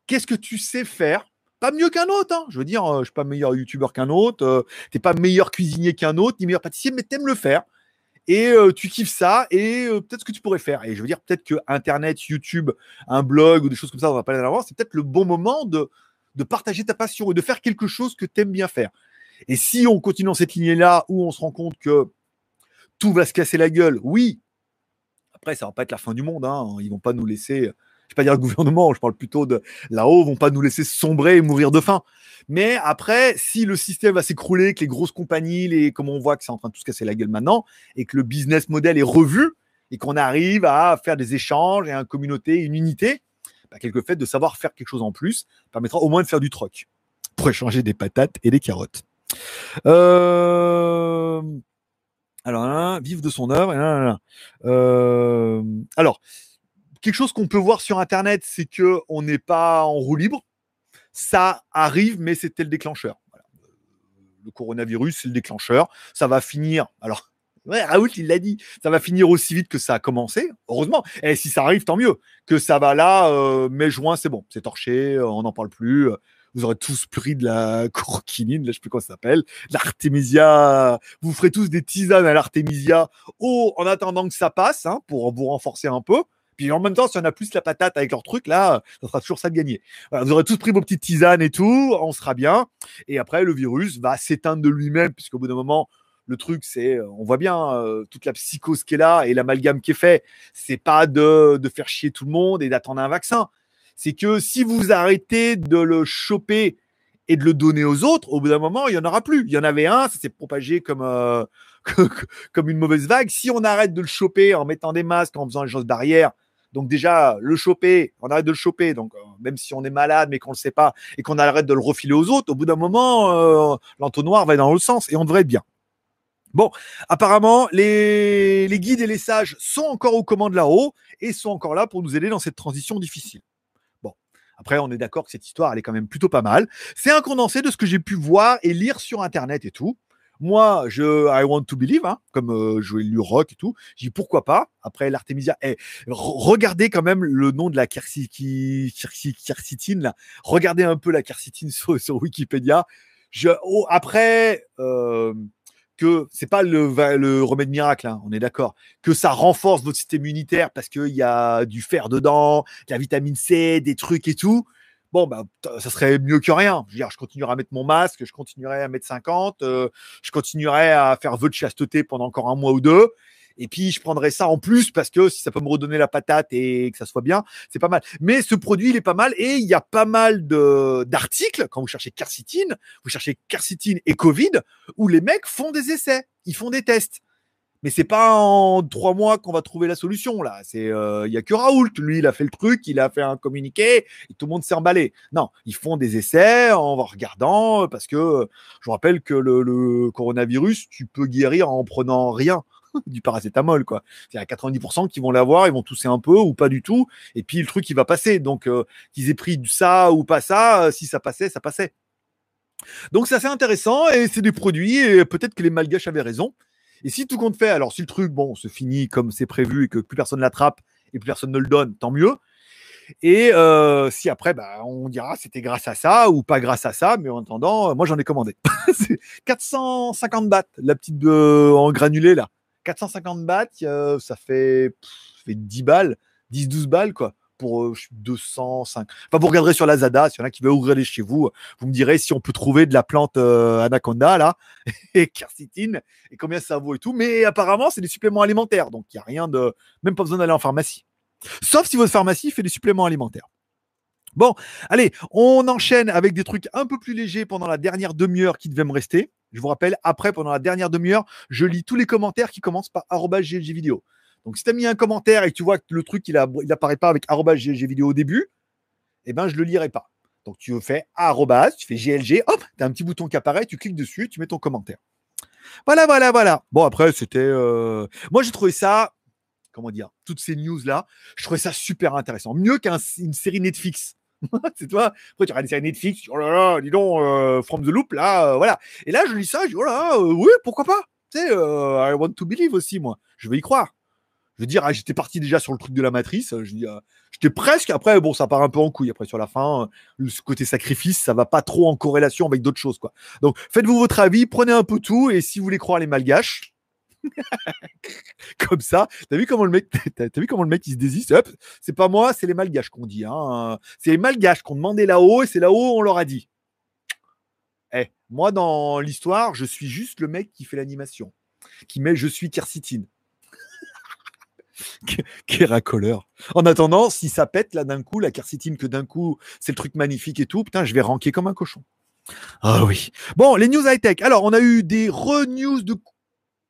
Qu'est-ce que tu sais faire? Pas mieux qu'un autre. Hein. Je veux dire, euh, je suis pas meilleur youtubeur qu'un autre. Euh, tu n'es pas meilleur cuisinier qu'un autre, ni meilleur pâtissier, mais tu aimes le faire. Et euh, tu kiffes ça, et peut-être ce que tu pourrais faire. Et je veux dire, peut-être que Internet, YouTube, un blog ou des choses comme ça, on va pas aller voir, c'est peut-être le bon moment de, de partager ta passion et de faire quelque chose que tu aimes bien faire. Et si on continue dans cette lignée-là, où on se rend compte que tout va se casser la gueule, oui, après, ça va pas être la fin du monde. Hein. Ils vont pas nous laisser je vais pas dire le gouvernement, je parle plutôt de là-haut, vont pas nous laisser sombrer et mourir de faim. Mais après, si le système va s'écrouler, que les grosses compagnies, les, comme on voit que c'est en train de tout se casser la gueule maintenant, et que le business model est revu, et qu'on arrive à faire des échanges et une communauté, une unité, bah, quelque fait de savoir faire quelque chose en plus permettra au moins de faire du troc. pour échanger des patates et des carottes. Euh... Alors, là, vive de son œuvre. Euh... Alors, quelque chose qu'on peut voir sur Internet, c'est que on n'est pas en roue libre. Ça arrive, mais c'était le déclencheur. Le coronavirus, c'est le déclencheur. Ça va finir. Alors, Ouais, Raoult, il l'a dit. Ça va finir aussi vite que ça a commencé. Heureusement. Et si ça arrive, tant mieux. Que ça va là, euh, mai, juin, c'est bon. C'est torché, euh, on n'en parle plus. Vous aurez tous pris de la coroquinine, là, je sais plus comment ça s'appelle. L'artémisia. Vous ferez tous des tisanes à l'artémisia. Oh, en attendant que ça passe, hein, pour vous renforcer un peu. Puis en même temps, si on a plus la patate avec leur truc, là, ça sera toujours ça de gagner. vous aurez tous pris vos petites tisanes et tout, on sera bien. Et après, le virus va s'éteindre de lui-même, puisqu'au bout d'un moment, le truc, c'est, on voit bien euh, toute la psychose qui est là et l'amalgame qui est fait. C'est pas de, de faire chier tout le monde et d'attendre un vaccin. C'est que si vous arrêtez de le choper et de le donner aux autres, au bout d'un moment, il y en aura plus. Il y en avait un, ça s'est propagé comme euh, comme une mauvaise vague. Si on arrête de le choper en mettant des masques, en faisant les choses barrières, donc déjà le choper, on arrête de le choper. Donc euh, même si on est malade mais qu'on le sait pas et qu'on arrête de le refiler aux autres, au bout d'un moment, l'entonnoir va dans l'autre sens et on devrait bien. Bon, apparemment, les, guides et les sages sont encore aux commandes là-haut et sont encore là pour nous aider dans cette transition difficile. Bon, après, on est d'accord que cette histoire, elle est quand même plutôt pas mal. C'est un condensé de ce que j'ai pu voir et lire sur Internet et tout. Moi, je I want to believe, hein, comme euh, je lu rock et tout. J'ai dit pourquoi pas? Après l'Artemisia, eh, regardez quand même le nom de la quercitine. Regardez un peu la quercitine sur, Wikipédia. Je, oh, après, euh, que c'est pas le, le, remède miracle, hein, on est d'accord, que ça renforce votre système immunitaire parce qu'il y a du fer dedans, de la vitamine C, des trucs et tout. Bon, bah, ça serait mieux que rien. Je veux dire, je continuerai à mettre mon masque, je continuerai à mettre 50, euh, je continuerai à faire vœu de chasteté pendant encore un mois ou deux. Et puis, je prendrai ça en plus parce que si ça peut me redonner la patate et que ça soit bien, c'est pas mal. Mais ce produit, il est pas mal et il y a pas mal d'articles quand vous cherchez quercitine, vous cherchez quercitine et Covid, où les mecs font des essais, ils font des tests. Mais c'est pas en trois mois qu'on va trouver la solution là. C'est euh, il y a que Raoult, lui, il a fait le truc, il a fait un communiqué et tout le monde s'est emballé. Non, ils font des essais en regardant parce que je vous rappelle que le, coronavirus, tu peux guérir en prenant rien. du paracétamol, quoi. Y a 90% qui vont l'avoir, ils vont tousser un peu ou pas du tout, et puis le truc il va passer. Donc euh, qu'ils aient pris ça ou pas ça, euh, si ça passait, ça passait. Donc c'est assez intéressant et c'est des produits et peut-être que les malgaches avaient raison. Et si tout compte fait, alors si le truc bon se finit comme c'est prévu et que plus personne l'attrape et plus personne ne le donne, tant mieux. Et euh, si après, bah, on dira c'était grâce à ça ou pas grâce à ça, mais en attendant, moi j'en ai commandé. 450 bahts, la petite en granulé là. 450 bahts, ça fait, fait 10 balles, 10-12 balles, quoi pour 205. Enfin, vous regarderez sur la Zada, s'il y en a qui veulent ouvrir les chez vous, vous me direz si on peut trouver de la plante anaconda là et quercitine et combien ça vaut et tout. Mais apparemment, c'est des suppléments alimentaires, donc il n'y a rien de, même pas besoin d'aller en pharmacie. Sauf si votre pharmacie fait des suppléments alimentaires. Bon, allez, on enchaîne avec des trucs un peu plus légers pendant la dernière demi-heure qui devait me rester. Je vous rappelle, après, pendant la dernière demi-heure, je lis tous les commentaires qui commencent par vidéo. Donc, si tu as mis un commentaire et que tu vois que le truc, il n'apparaît pas avec vidéo au début, eh ben, je le lirai pas. Donc, tu fais arrobas, tu fais GLG, hop, tu as un petit bouton qui apparaît, tu cliques dessus, tu mets ton commentaire. Voilà, voilà, voilà. Bon, après, c'était. Euh, moi, j'ai trouvé ça. Comment dire Toutes ces news-là, je trouvais ça super intéressant. Mieux qu'une série Netflix. c'est toi. Après, tu regardes des séries Netflix, oh là là, dis donc, euh, From the Loop, là, euh, voilà. Et là, je lis ça, je dis, oh là, oui, pourquoi pas? Tu sais, I want to believe aussi, moi. Je veux y croire. Je veux dire, ah, j'étais parti déjà sur le truc de la matrice. Dis, j'étais presque. Après, bon, ça part un peu en couille. Après, sur la fin, ce côté sacrifice, ça va pas trop en corrélation avec d'autres choses, quoi. Donc, faites-vous votre avis, prenez un peu tout, et si vous voulez croire les malgaches, comme ça. T'as vu comment le mec, t'as, vu comment le mec il se désiste C'est pas moi, c'est les malgaches qu'on dit. Hein. C'est les malgaches qu'on demandait là-haut et c'est là-haut on leur a dit. Eh, moi dans l'histoire, je suis juste le mec qui fait l'animation, qui met je suis quercitine. qui est racoleur. En attendant, si ça pète là d'un coup, la quercitine que d'un coup, c'est le truc magnifique et tout, putain, je vais ranker comme un cochon. Ah oui. Bon, les news high-tech. Alors, on a eu des re-news de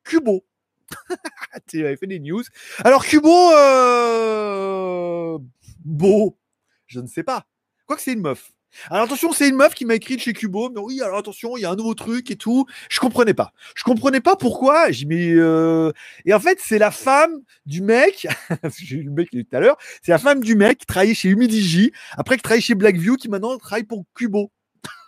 Cubo. tu avais fait des news. Alors, Cubo, euh... beau, je ne sais pas. Quoi que c'est une meuf. Alors attention, c'est une meuf qui m'a écrit de chez Cubo, mais oui, alors attention, il y a un nouveau truc et tout. Je comprenais pas. Je comprenais pas pourquoi. Euh, et en fait, c'est la femme du mec. J'ai eu le mec tout à l'heure. C'est la femme du mec qui travaillait chez Humidigi, après qui travaille chez Blackview, qui maintenant travaille pour Cubo.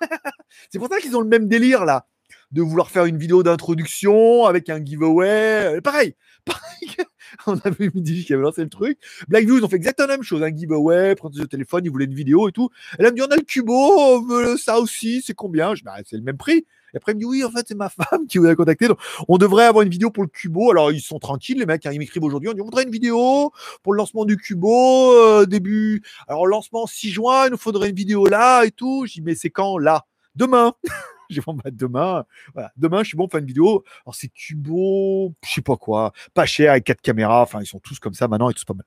c'est pour ça qu'ils ont le même délire là, de vouloir faire une vidéo d'introduction avec un giveaway. Pareil, pareil. on a vu Midi qui avait lancé le truc. Blackview, ils ont fait exactement la même chose. Un giveaway, prendre le téléphone, ils voulaient une vidéo et tout. Elle me dit, on a le cubo, on veut ça aussi, c'est combien? Je dis, bah, c'est le même prix. Et après, il me dit, oui, en fait, c'est ma femme qui vous a contacté. Donc, on devrait avoir une vidéo pour le cubo. Alors, ils sont tranquilles, les mecs, hein, ils m'écrivent aujourd'hui. On dit, on voudrait une vidéo pour le lancement du cubo, euh, début. Alors, lancement 6 juin, il nous faudrait une vidéo là et tout. Je dis, mais c'est quand? Là Demain j'ai bon, bah, demain, voilà, demain, je suis bon pour faire une vidéo. Alors, c'est Cubo, je sais pas quoi, pas cher avec quatre caméras. Enfin, ils sont tous comme ça maintenant et tous pas mal.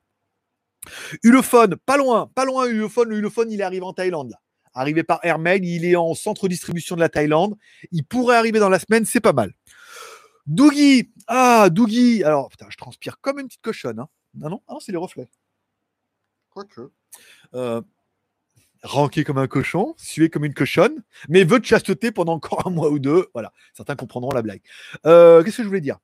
Ulefone, pas loin, pas loin, Ulefone. Le Ulefone, il arrive en Thaïlande, là. Arrivé par Airmail, il est en centre distribution de la Thaïlande. Il pourrait arriver dans la semaine, c'est pas mal. Doogie, ah, Doogie. Alors, putain, je transpire comme une petite cochonne. Hein. Non, non, ah, c'est les reflets. Quoique. Euh, ranqué comme un cochon, sué comme une cochonne, mais veut de chasteté pendant encore un mois ou deux. Voilà, certains comprendront la blague. Euh, qu'est-ce que je voulais dire?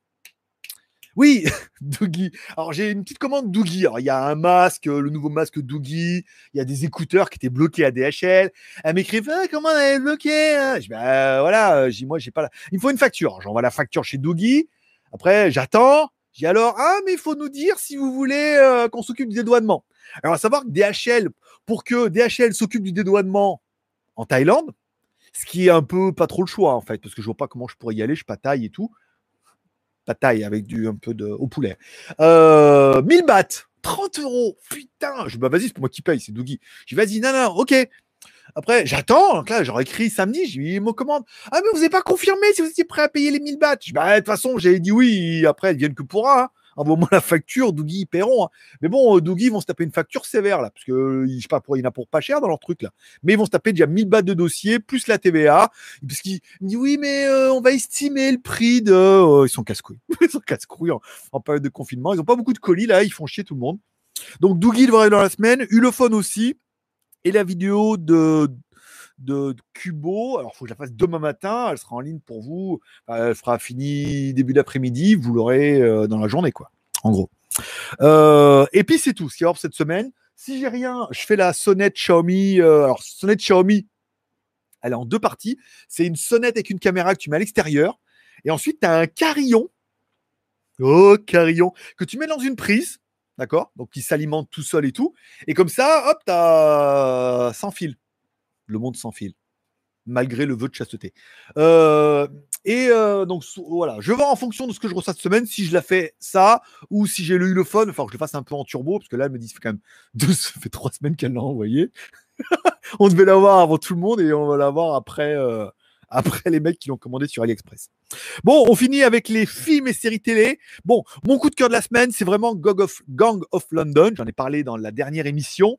Oui, Doogie. Alors j'ai une petite commande Doogie. il y a un masque, le nouveau masque Doogie. Il y a des écouteurs qui étaient bloqués à DHL. Elle m'écrit ah, comment elle est bloquée hein? Je dis bah, voilà. J'ai moi j'ai pas la. Il me faut une facture. J'envoie la facture chez Doogie. Après j'attends. J'ai alors ah mais il faut nous dire si vous voulez euh, qu'on s'occupe du dédouanement. Alors à savoir que DHL pour que DHL s'occupe du dédouanement en Thaïlande, ce qui est un peu pas trop le choix en fait, parce que je vois pas comment je pourrais y aller, je pataille et tout. Pataille avec du un peu de au poulet. Euh, 1000 bahts, 30 euros, putain. Je bah vas-y, c'est moi qui paye, c'est Dougie. Je dis, vas-y, non, ok. Après, j'attends. Donc là, j'aurais écrit samedi. J'ai mis mon commande. Ah, mais vous n'avez pas confirmé si vous étiez prêt à payer les 1000 bahts. Je dis, bah, de toute façon, j'avais dit oui. Après, elles viennent que pour un. Hein envoie-moi la facture, Dougie, ils paieront. Hein. Mais bon, euh, Dougie, ils vont se taper une facture sévère, là, parce que je sais pas, pour, il pour pas cher dans leur truc, là. Mais ils vont se taper déjà 1000 bahts de dossier, plus la TVA, parce qu'ils disent, oui, mais euh, on va estimer le prix de. Euh, ils sont casse-couilles. ils sont casse-couilles en, période de confinement. Ils ont pas beaucoup de colis, là, ils font chier tout le monde. Donc, Dougie devrait dans la semaine, Ulophone aussi. Et la vidéo de, de Cubo. Alors, il faut que je la fasse demain matin. Elle sera en ligne pour vous. Elle sera finie début d'après-midi. Vous l'aurez euh, dans la journée, quoi. En gros. Euh, et puis, c'est tout ce qui va cette semaine. Si j'ai rien, je fais la sonnette Xiaomi. Euh, alors, sonnette Xiaomi, elle est en deux parties. C'est une sonnette avec une caméra que tu mets à l'extérieur. Et ensuite, tu as un carillon. Oh, carillon. Que tu mets dans une prise. D'accord? Donc, qui s'alimente tout seul et tout. Et comme ça, hop, tu sans fil le monde sans fil, malgré le vœu de chasteté. Euh, et euh, donc voilà, je vais en fonction de ce que je reçois cette semaine, si je la fais ça, ou si j'ai le Ulefone, enfin je le fasse un peu en turbo, parce que là, elle me dit, ça fait quand même deux, ça fait trois semaines qu'elle l'a envoyé. on devait l'avoir avant tout le monde et on va l'avoir après, euh, après les mecs qui l'ont commandé sur AliExpress. Bon, on finit avec les films et séries télé. Bon, mon coup de cœur de la semaine, c'est vraiment Gang of, Gang of London. J'en ai parlé dans la dernière émission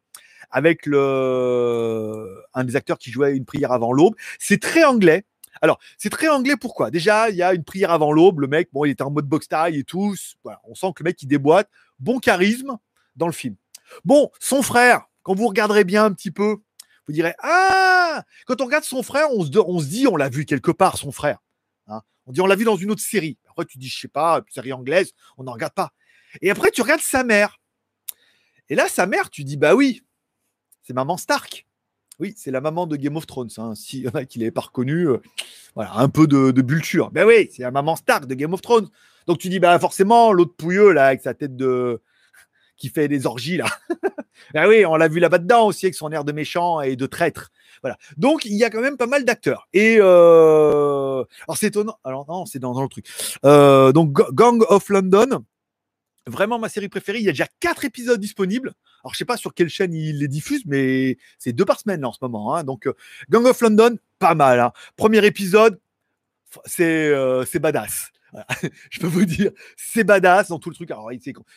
avec le, un des acteurs qui jouait une prière avant l'aube. C'est très anglais. Alors, c'est très anglais pourquoi? Déjà, il y a une prière avant l'aube. Le mec, bon, il était en mode box taille et tout. Voilà, on sent que le mec, il déboîte. Bon charisme dans le film. Bon, son frère, quand vous regarderez bien un petit peu, vous direz Ah Quand on regarde son frère, on se, on se dit, on l'a vu quelque part, son frère. Hein on dit, on l'a vu dans une autre série. Après, tu dis, je sais pas, série anglaise, on n'en regarde pas. Et après, tu regardes sa mère. Et là, sa mère, tu dis, bah oui, c'est maman Stark. Oui, c'est la maman de Game of Thrones. Hein. S'il y en a qui ne l'avaient pas reconnu, euh, voilà, un peu de, de bulture. Ben oui, c'est la maman Stark de Game of Thrones. Donc tu dis, bah forcément, l'autre pouilleux, là, avec sa tête de. qui fait des orgies, là. ben oui, on l'a vu là-bas dedans aussi, avec son air de méchant et de traître. Voilà. Donc il y a quand même pas mal d'acteurs. Et. Euh... Alors c'est étonnant. Alors non, c'est dans, le truc. Euh, donc Gang of London vraiment ma série préférée. Il y a déjà quatre épisodes disponibles. Alors, je sais pas sur quelle chaîne il les diffuse, mais c'est deux par semaine en ce moment. Hein. Donc, euh, Gang of London, pas mal. Hein. Premier épisode, c'est euh, badass. je peux vous dire, c'est badass dans tout le truc. Alors,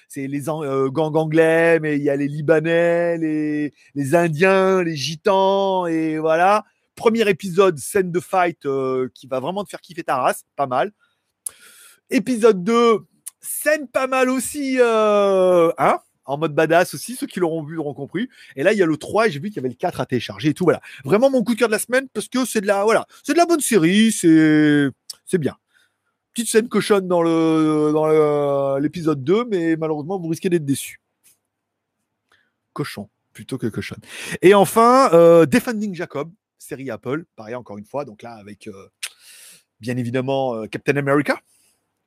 c'est les euh, gangs anglais, mais il y a les Libanais, les, les Indiens, les Gitans, et voilà. Premier épisode, scène de fight qui va vraiment te faire kiffer ta race, pas mal. Épisode 2, scène pas mal aussi, hein? En mode badass aussi. Ceux qui l'auront vu l'auront compris. Et là, il y a le 3 et j'ai vu qu'il y avait le 4 à télécharger et tout. Voilà. Vraiment mon coup de cœur de la semaine parce que c'est de la, voilà, c'est de la bonne série. C'est, c'est bien. Petite scène cochonne dans le, dans l'épisode 2, mais malheureusement, vous risquez d'être déçus. Cochon plutôt que cochonne. Et enfin, euh, Defending Jacob, série Apple, pareil encore une fois. Donc là, avec euh, bien évidemment euh, Captain America.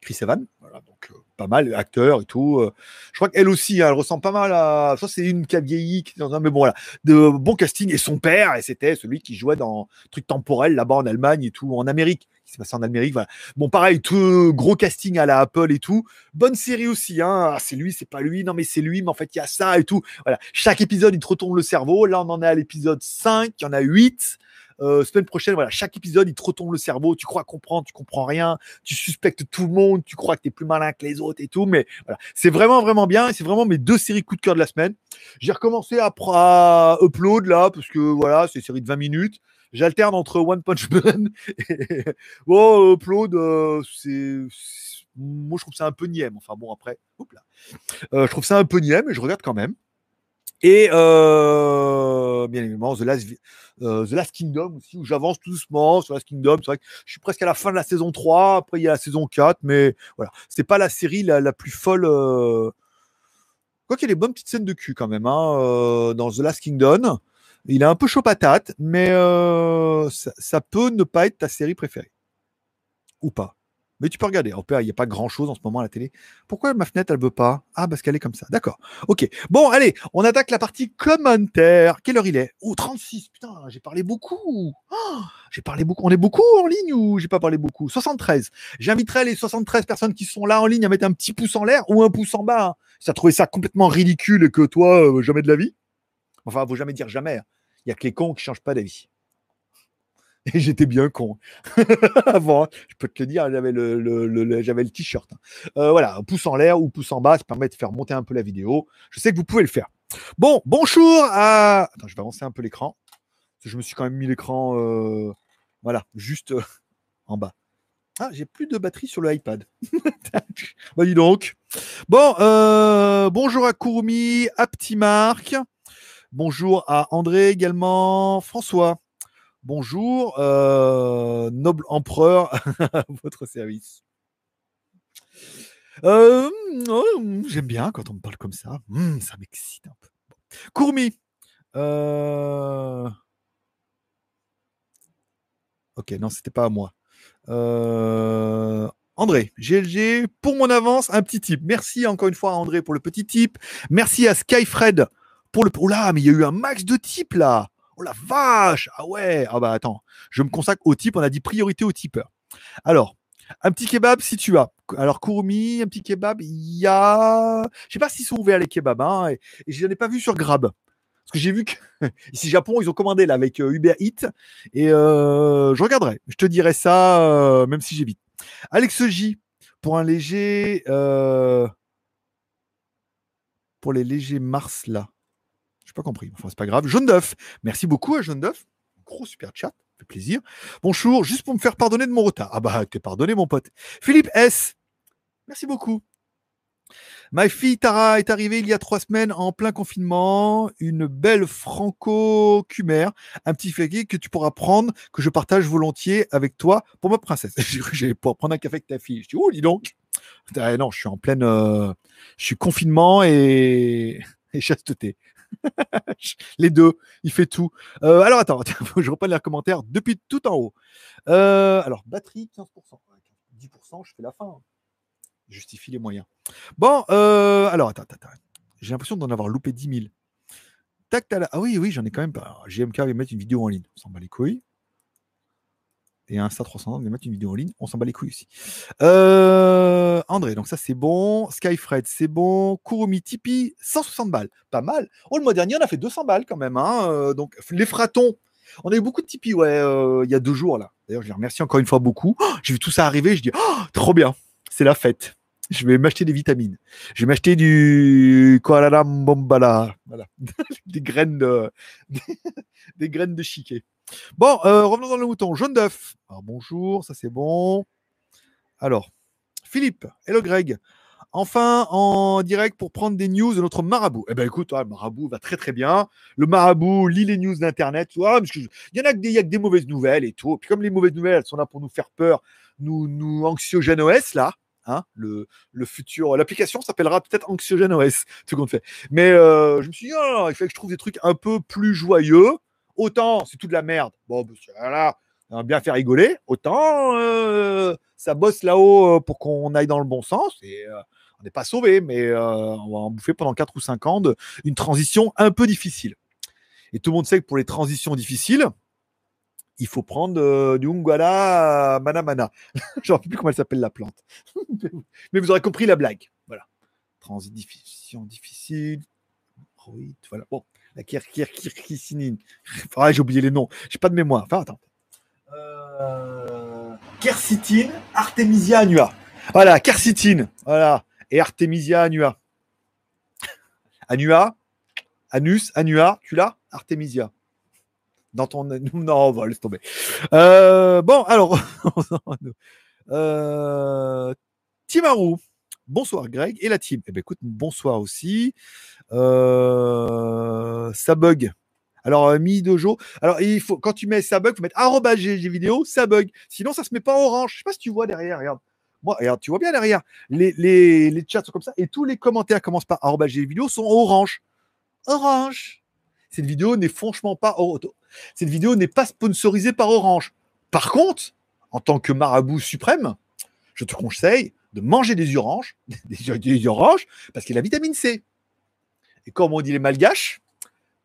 Chris Evans, voilà, donc euh, pas mal, acteur et tout. Euh. je crois qu'elle aussi, hein, elle ressemble pas mal à. Ça, c'est une qui a vieilli, mais bon, voilà, de bon casting. Et son père, et c'était celui qui jouait dans truc temporel là-bas en Allemagne et tout, en Amérique. Qui s'est passé en Amérique, voilà. Bon, pareil, tout gros casting à la Apple et tout. Bonne série aussi, hein. Ah, c'est lui, c'est pas lui, non, mais c'est lui, mais en fait, il y a ça et tout. Voilà. Chaque épisode, il te retourne le cerveau. Là, on en est à l'épisode 5, il y en a 8. Euh, semaine prochaine, voilà, chaque épisode, il te retombe le cerveau. Tu crois comprendre, tu comprends rien. Tu suspectes tout le monde. Tu crois que tu es plus malin que les autres et tout. Mais voilà, c'est vraiment, vraiment bien. C'est vraiment mes deux séries coup de cœur de la semaine. J'ai recommencé à, upload là, parce que voilà, c'est une série de 20 minutes. J'alterne entre One Punch Man et oh, upload. Euh, c'est moi, je trouve ça un peu nième. Enfin bon, après, là. Euh, je trouve ça un peu nième, mais je regarde quand même. Et euh, bien évidemment, The Last, euh, The Last Kingdom aussi, où j'avance tout doucement sur Last Kingdom. C'est vrai que je suis presque à la fin de la saison 3, après il y a la saison 4, mais voilà, c'est pas la série la, plus folle. Euh... Quoi qu'il y ait des bonnes petites scènes de cul quand même hein, dans The Last Kingdom. Il est un peu chaud patate, mais ça peut ne pas être ta série préférée. Ou pas. Mais tu peux regarder. il n'y a pas grand chose en ce moment à la télé. Pourquoi ma fenêtre, elle veut pas? Ah, parce qu'elle est comme ça. D'accord. Ok. Bon, allez, on attaque la partie commentaire. Quelle heure il est? Oh, 36. Putain, j'ai parlé beaucoup. Oh, j'ai parlé beaucoup. On est beaucoup en ligne ou j'ai pas parlé beaucoup? 73. J'inviterai les 73 personnes qui sont là en ligne à mettre un petit pouce en l'air ou un pouce en bas. Hein. Si tu as trouvé ça complètement ridicule et que toi, euh, jamais de la vie. Enfin, faut jamais dire jamais. Hein. Il y a que les cons qui changent pas d'avis. Et j'étais bien con. Avant, je peux te le dire, j'avais le, t-shirt. Hein. Euh, voilà, pouce en l'air ou pouce en bas, ça permet de faire monter un peu la vidéo. Je sais que vous pouvez le faire. Bon, bonjour à. Attends, je vais avancer un peu l'écran. Je me suis quand même mis l'écran, euh, voilà, juste euh, en bas. Ah, j'ai plus de batterie sur le iPad. dis donc. Bon, bonjour à Courmi, à Petit Marc. Bonjour à André également, François. Bonjour, euh, noble empereur, à votre service. Euh, oh, j'aime bien quand on me parle comme ça. Hmm, ça m'excite un peu. Courmi. Euh, ok, non, c'était pas à moi. André, GLG, pour mon avance, un petit tip. Merci encore une fois à André pour le petit tip. Merci à Skyfred pour le. Oh là, mais il y a eu un max de types là. Oh la vache Ah ouais Ah bah attends, je me consacre au type, on a dit priorité au tipeur. Alors, un petit kebab si tu as. Alors, Kurumi, un petit kebab, il y a. Je sais pas s'ils sont ouverts les kebabs, hein, et, je n'en ai pas vu sur Grab. Parce que j'ai vu que ici Japon, ils ont commandé là avec euh, Uber Eats, et euh, je regarderai. Je te dirai ça, euh, même si j'évite. Alex J, pour un léger. pour les légers Mars là pas compris. Enfin, c'est pas grave. Jaune d'œuf. Merci beaucoup à Jaune d'œuf. Gros super chat. Fait plaisir. Bonjour. Juste pour me faire pardonner de mon retard. Ah bah, t'es pardonné, mon pote. Philippe S. Merci beaucoup. Ma fille Tara est arrivée il y a trois semaines en plein confinement. Une belle franco-cumère, un petit flaguet que tu pourras prendre, que je partage volontiers avec toi pour ma princesse. J'ai pour prendre un café avec ta fille. Je dis, oh, dis donc. Non, je suis en pleine. Euh, je suis confinement et, et chasteté. les deux, il fait tout. Euh, alors attends, je reprenne les commentaires depuis tout en haut. Euh, alors, batterie, 15%. 10%, je fais la fin. Justifie les moyens. Bon, euh, alors attends, attends, J'ai l'impression d'en avoir loupé 10 000. Tac, Ah oui, oui, j'en ai quand même pas. GMK va mettre une vidéo en ligne. On s'en bat les couilles et Insta 300 de mettre une vidéo en ligne, on s'en bat les couilles aussi. Euh, André, donc ça c'est bon. Skyfred, c'est bon. Kurumi Tipeee, 160 balles. Pas mal. Oh, le mois dernier, on a fait 200 balles quand même. Hein. Euh, donc les fratons. On a eu beaucoup de Tipeee, ouais, euh, il y a deux jours là. D'ailleurs, je les remercie encore une fois beaucoup. Oh, j'ai vu tout ça arriver, je dis, oh, trop bien, c'est la fête. Je vais m'acheter des vitamines. Je vais m'acheter du koala bombala. Voilà. des graines de, des graines de chiquet. Bon, euh, revenons dans le mouton. Jaune d'œuf. Alors, bonjour, ça c'est bon. Alors, Philippe, hello Greg. Enfin, en direct pour prendre des news de notre marabout. Eh ben écoute, le marabout va très très bien. Le marabout lit les news d'Internet. il y en a que des, y a que des mauvaises nouvelles et tout. Puis comme les mauvaises nouvelles, elles sont là pour nous faire peur, nous, nous OS là. Hein, le, futur, l'application s'appellera peut-être Anxiogène OS, tout compte fait. Mais euh, je me suis dit, oh, il fallait que je trouve des trucs un peu plus joyeux. Autant c'est tout de la merde. Bon, bah, voilà, on va bien faire rigoler. Autant euh, ça bosse là-haut euh, pour qu'on aille dans le bon sens. Et on n'est pas sauvé, mais on va en bouffer pendant 4 ou 5 ans de, une transition un peu difficile. Et tout le monde sait que pour les transitions difficiles, il faut prendre euh, du Ungwala Manamana. Je ne sais plus comment elle s'appelle la plante. Mais vous aurez compris la blague. Voilà. Transition difficile. Voilà. Bon, la kirkirkirkisinine. Ah, j'ai oublié les noms. J'ai pas de mémoire. Enfin, attends. Euh... Quercitine, Artemisia annua. Voilà, quercitine. Voilà. Et Artemisia annua. Annua, anus, annua, tu l'as? Artemisia dans ton. Non, on va laisse tomber. Euh, bon, alors. euh, Timarou. Bonsoir Greg et la team. Eh bien écoute, bonsoir aussi. Euh, ça bug. Alors euh, Mi Dojo. Alors il faut quand tu mets ça bug, faut mettre vidéo, ça bug. Sinon ça se met pas en orange. Je sais pas si tu vois derrière. Regarde. Moi, regarde, tu vois bien derrière. Les, les, les chats sont comme ça et tous les commentaires commencent par vidéo sont orange. Orange. Cette vidéo n'est franchement pas cette vidéo n'est pas sponsorisée par Orange. Par contre, en tant que marabout suprême, je te conseille de manger des oranges, des, oranges, parce qu'il y a la vitamine C. Et comme on dit les malgaches,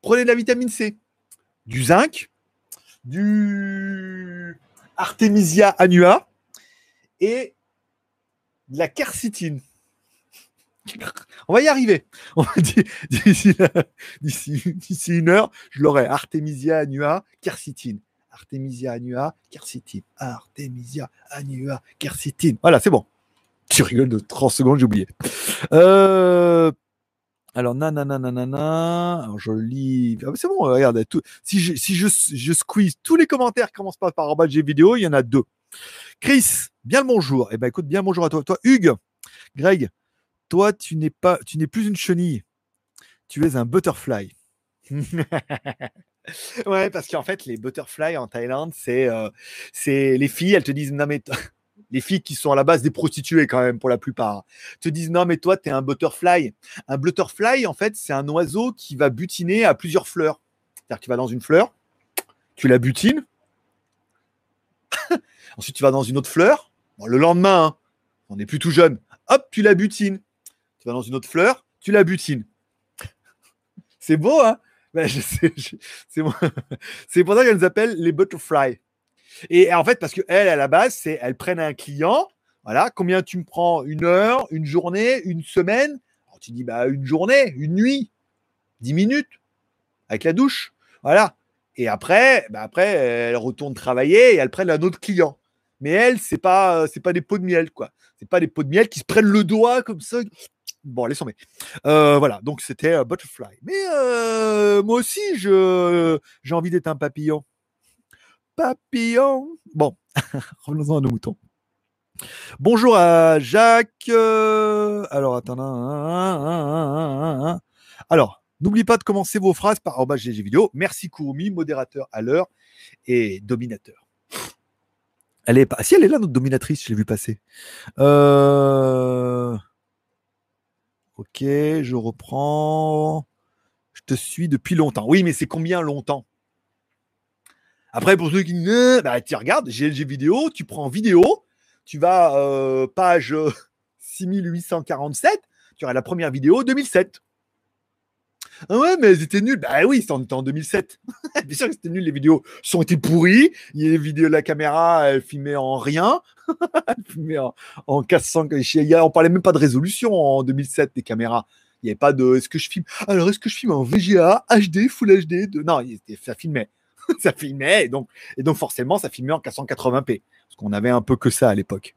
prenez de la vitamine C, du zinc, du Artemisia annua et de la quercitine. On va y arriver. D'ici une heure, je l'aurai. Artemisia annua, quercitine. Artemisia annua, quercitine. Artemisia annua, quercitine. Voilà, c'est bon. Tu rigoles de 30 secondes, j'ai oublié. Euh, alors, nanana, Alors, je lis. Ah, c'est bon, regarde. Si, je, si je, squeeze tous les commentaires qui commencent pas par j'ai vidéo, il y en a deux. Chris, bien le bonjour. Eh ben, écoute, bien bonjour à toi. Toi, Hugues, Greg, toi, tu n'es pas, tu n'es plus une chenille. Tu es un butterfly. ouais, parce qu'en fait, les butterflies en Thaïlande, c'est, euh, c'est les filles, elles te disent non mais les filles qui sont à la base des prostituées quand même pour la plupart, te disent non mais toi tu es un butterfly. Un butterfly en fait c'est un oiseau qui va butiner à plusieurs fleurs. C'est-à-dire que tu vas dans une fleur, tu la butines, ensuite tu vas dans une autre fleur, le lendemain, hein, on n'est plus tout jeune, hop tu la butines, tu vas dans une autre fleur, tu la butines. C'est beau, hein? Ben, C'est pour ça qu'elles nous appellent les butterflies. Et en fait, parce qu'elles, à la base, c'est elles prennent un client. Voilà, combien tu me prends Une heure, une journée, une semaine? Alors, Tu dis, bah, une journée, une nuit, dix minutes, avec la douche. Voilà. Et après, bah après, elles retournent travailler et elles prennent un autre client. Mais elles, c'est pas, c'est pas des pots de miel, quoi. C'est pas des pots de miel qui se prennent le doigt comme ça. Bon, laissons tomber. Euh, voilà, donc c'était euh, Butterfly. Mais euh, moi aussi, je, j'ai envie d'être un papillon. Papillon. Bon, revenons-en à nos moutons. Bonjour à Jacques. alors, attends. alors, n'oublie pas de commencer vos phrases par GG vidéo. Merci Kurumi, modérateur à l'heure et dominateur. Elle est pas. Si elle est là, notre dominatrice, je l'ai vu passer. Euh... Ok, je reprends. Je te suis depuis longtemps. Oui, mais c'est combien longtemps? Après, pour ceux qui ne, bah, tu regardes GLG vidéo, tu prends vidéo, tu vas euh, page 6847, tu auras la première vidéo 2007. Ah ouais, mais elles étaient nulles. Bah oui, c'était en 2007. Bien sûr que c'était nul. Les vidéos sont été pourries. Il y a des vidéos de la caméra, elle filmait en rien. elle filmait en, en 400. On parlait même pas de résolution en 2007 des caméras. Il n'y avait pas de. Est-ce que je filme? Alors, est-ce que je filme en VGA, HD, Full HD de... Non, ça filmait. ça filmait. Et donc, et donc, forcément, ça filmait en 480p. Parce qu'on avait un peu que ça à l'époque.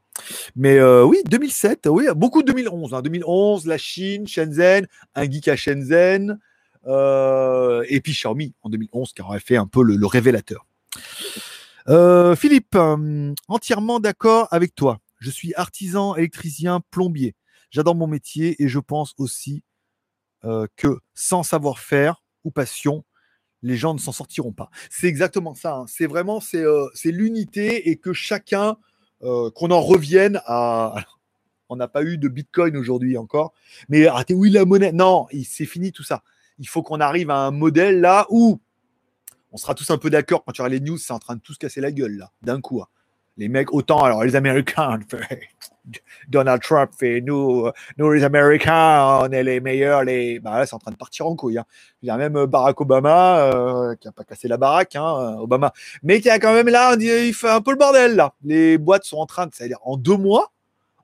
Mais euh, oui, 2007, oui, beaucoup de 2011. 2011, la Chine, Shenzhen, un geek à Shenzhen. Euh, et puis Xiaomi en 2011 qui aurait fait un peu le, révélateur. Euh, Philippe, euh, entièrement d'accord avec toi. Je suis artisan, électricien, plombier. J'adore mon métier et je pense aussi que sans savoir-faire ou passion, les gens ne s'en sortiront pas. C'est exactement ça. hein. C'est vraiment c'est euh, c'est l'unité et que chacun euh, qu'on en revienne à. on n'a pas eu de Bitcoin aujourd'hui encore, mais ah, oui la monnaie? Non, c'est fini tout ça. Il faut qu'on arrive à un modèle là où on sera tous un peu d'accord quand tu auras les news, c'est en train de tous casser la gueule là, d'un coup. hein. Les mecs, autant, alors les Américains, Donald Trump fait nous, nous les Américains, on est les meilleurs, les. Bah là, c'est en train de partir en couille. Il y a même Barack Obama, euh, qui a pas cassé la baraque, hein, euh, Obama, mais qui a quand même là, il fait un peu le bordel là. Les boîtes sont en train de, c'est-à-dire en deux mois,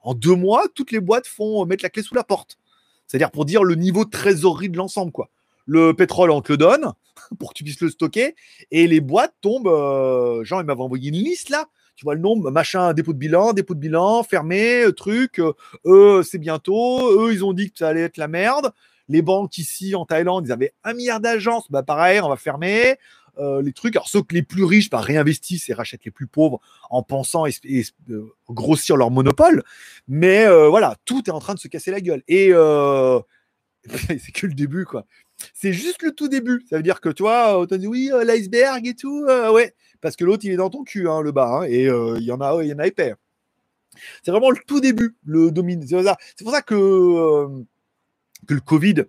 en deux mois, toutes les boîtes font euh, mettre la clé sous la porte. C'est-à-dire pour dire le niveau trésorerie de l'ensemble, quoi. Le pétrole, on te le donne pour que tu puisses le stocker, et les boîtes tombent. Euh, Jean, il m'avait envoyé une liste là. Tu vois le nombre, machin, dépôt de bilan, dépôt de bilan, fermé, euh, truc. euh, eux, c'est bientôt. Eux, ils ont dit que ça allait être la merde. Les banques ici en Thaïlande, ils avaient un milliard d'agences. Bah pareil, on va fermer. Euh, les trucs. Alors ceux que les plus riches bah, réinvestissent et rachètent les plus pauvres en pensant euh, grossir leur monopole. Mais euh, voilà, tout est en train de se casser la gueule. Et euh, c'est que le début, quoi. C'est juste le tout début. Ça veut dire que toi, on dit oui, euh, l'iceberg et tout. euh, ouais, parce que l'autre, il est dans ton cul, hein, le bas. hein, et euh, il y en a, il y en a épais. C'est vraiment le tout début, le domine. C'est pour ça, que, euh, que le Covid,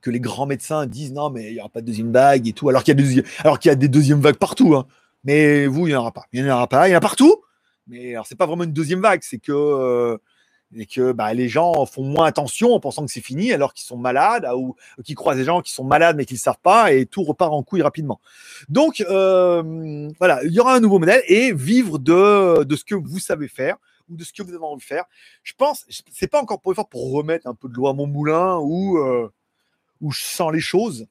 que les grands médecins disent non, mais il n'y aura pas de deuxième vague et tout, alors qu'il y a des, alors qu'il y a des deuxièmes vagues partout. hein. Mais vous, il n'y en aura pas. Il n'y en aura pas. Il y en a partout. Mais alors, c'est pas vraiment une deuxième vague. C'est que, euh, et que bah, les gens font moins attention en pensant que c'est fini, alors qu'ils sont malades ou qu'ils croisent des gens qui sont malades mais qui ne savent pas et tout repart en couille rapidement. Donc, euh, voilà, il y aura un nouveau modèle et vivre de, ce que vous savez faire ou de ce que vous avez envie de faire. Je pense, c'est pas encore pour pour remettre un peu de l'eau à mon moulin ou euh, où je sens les choses.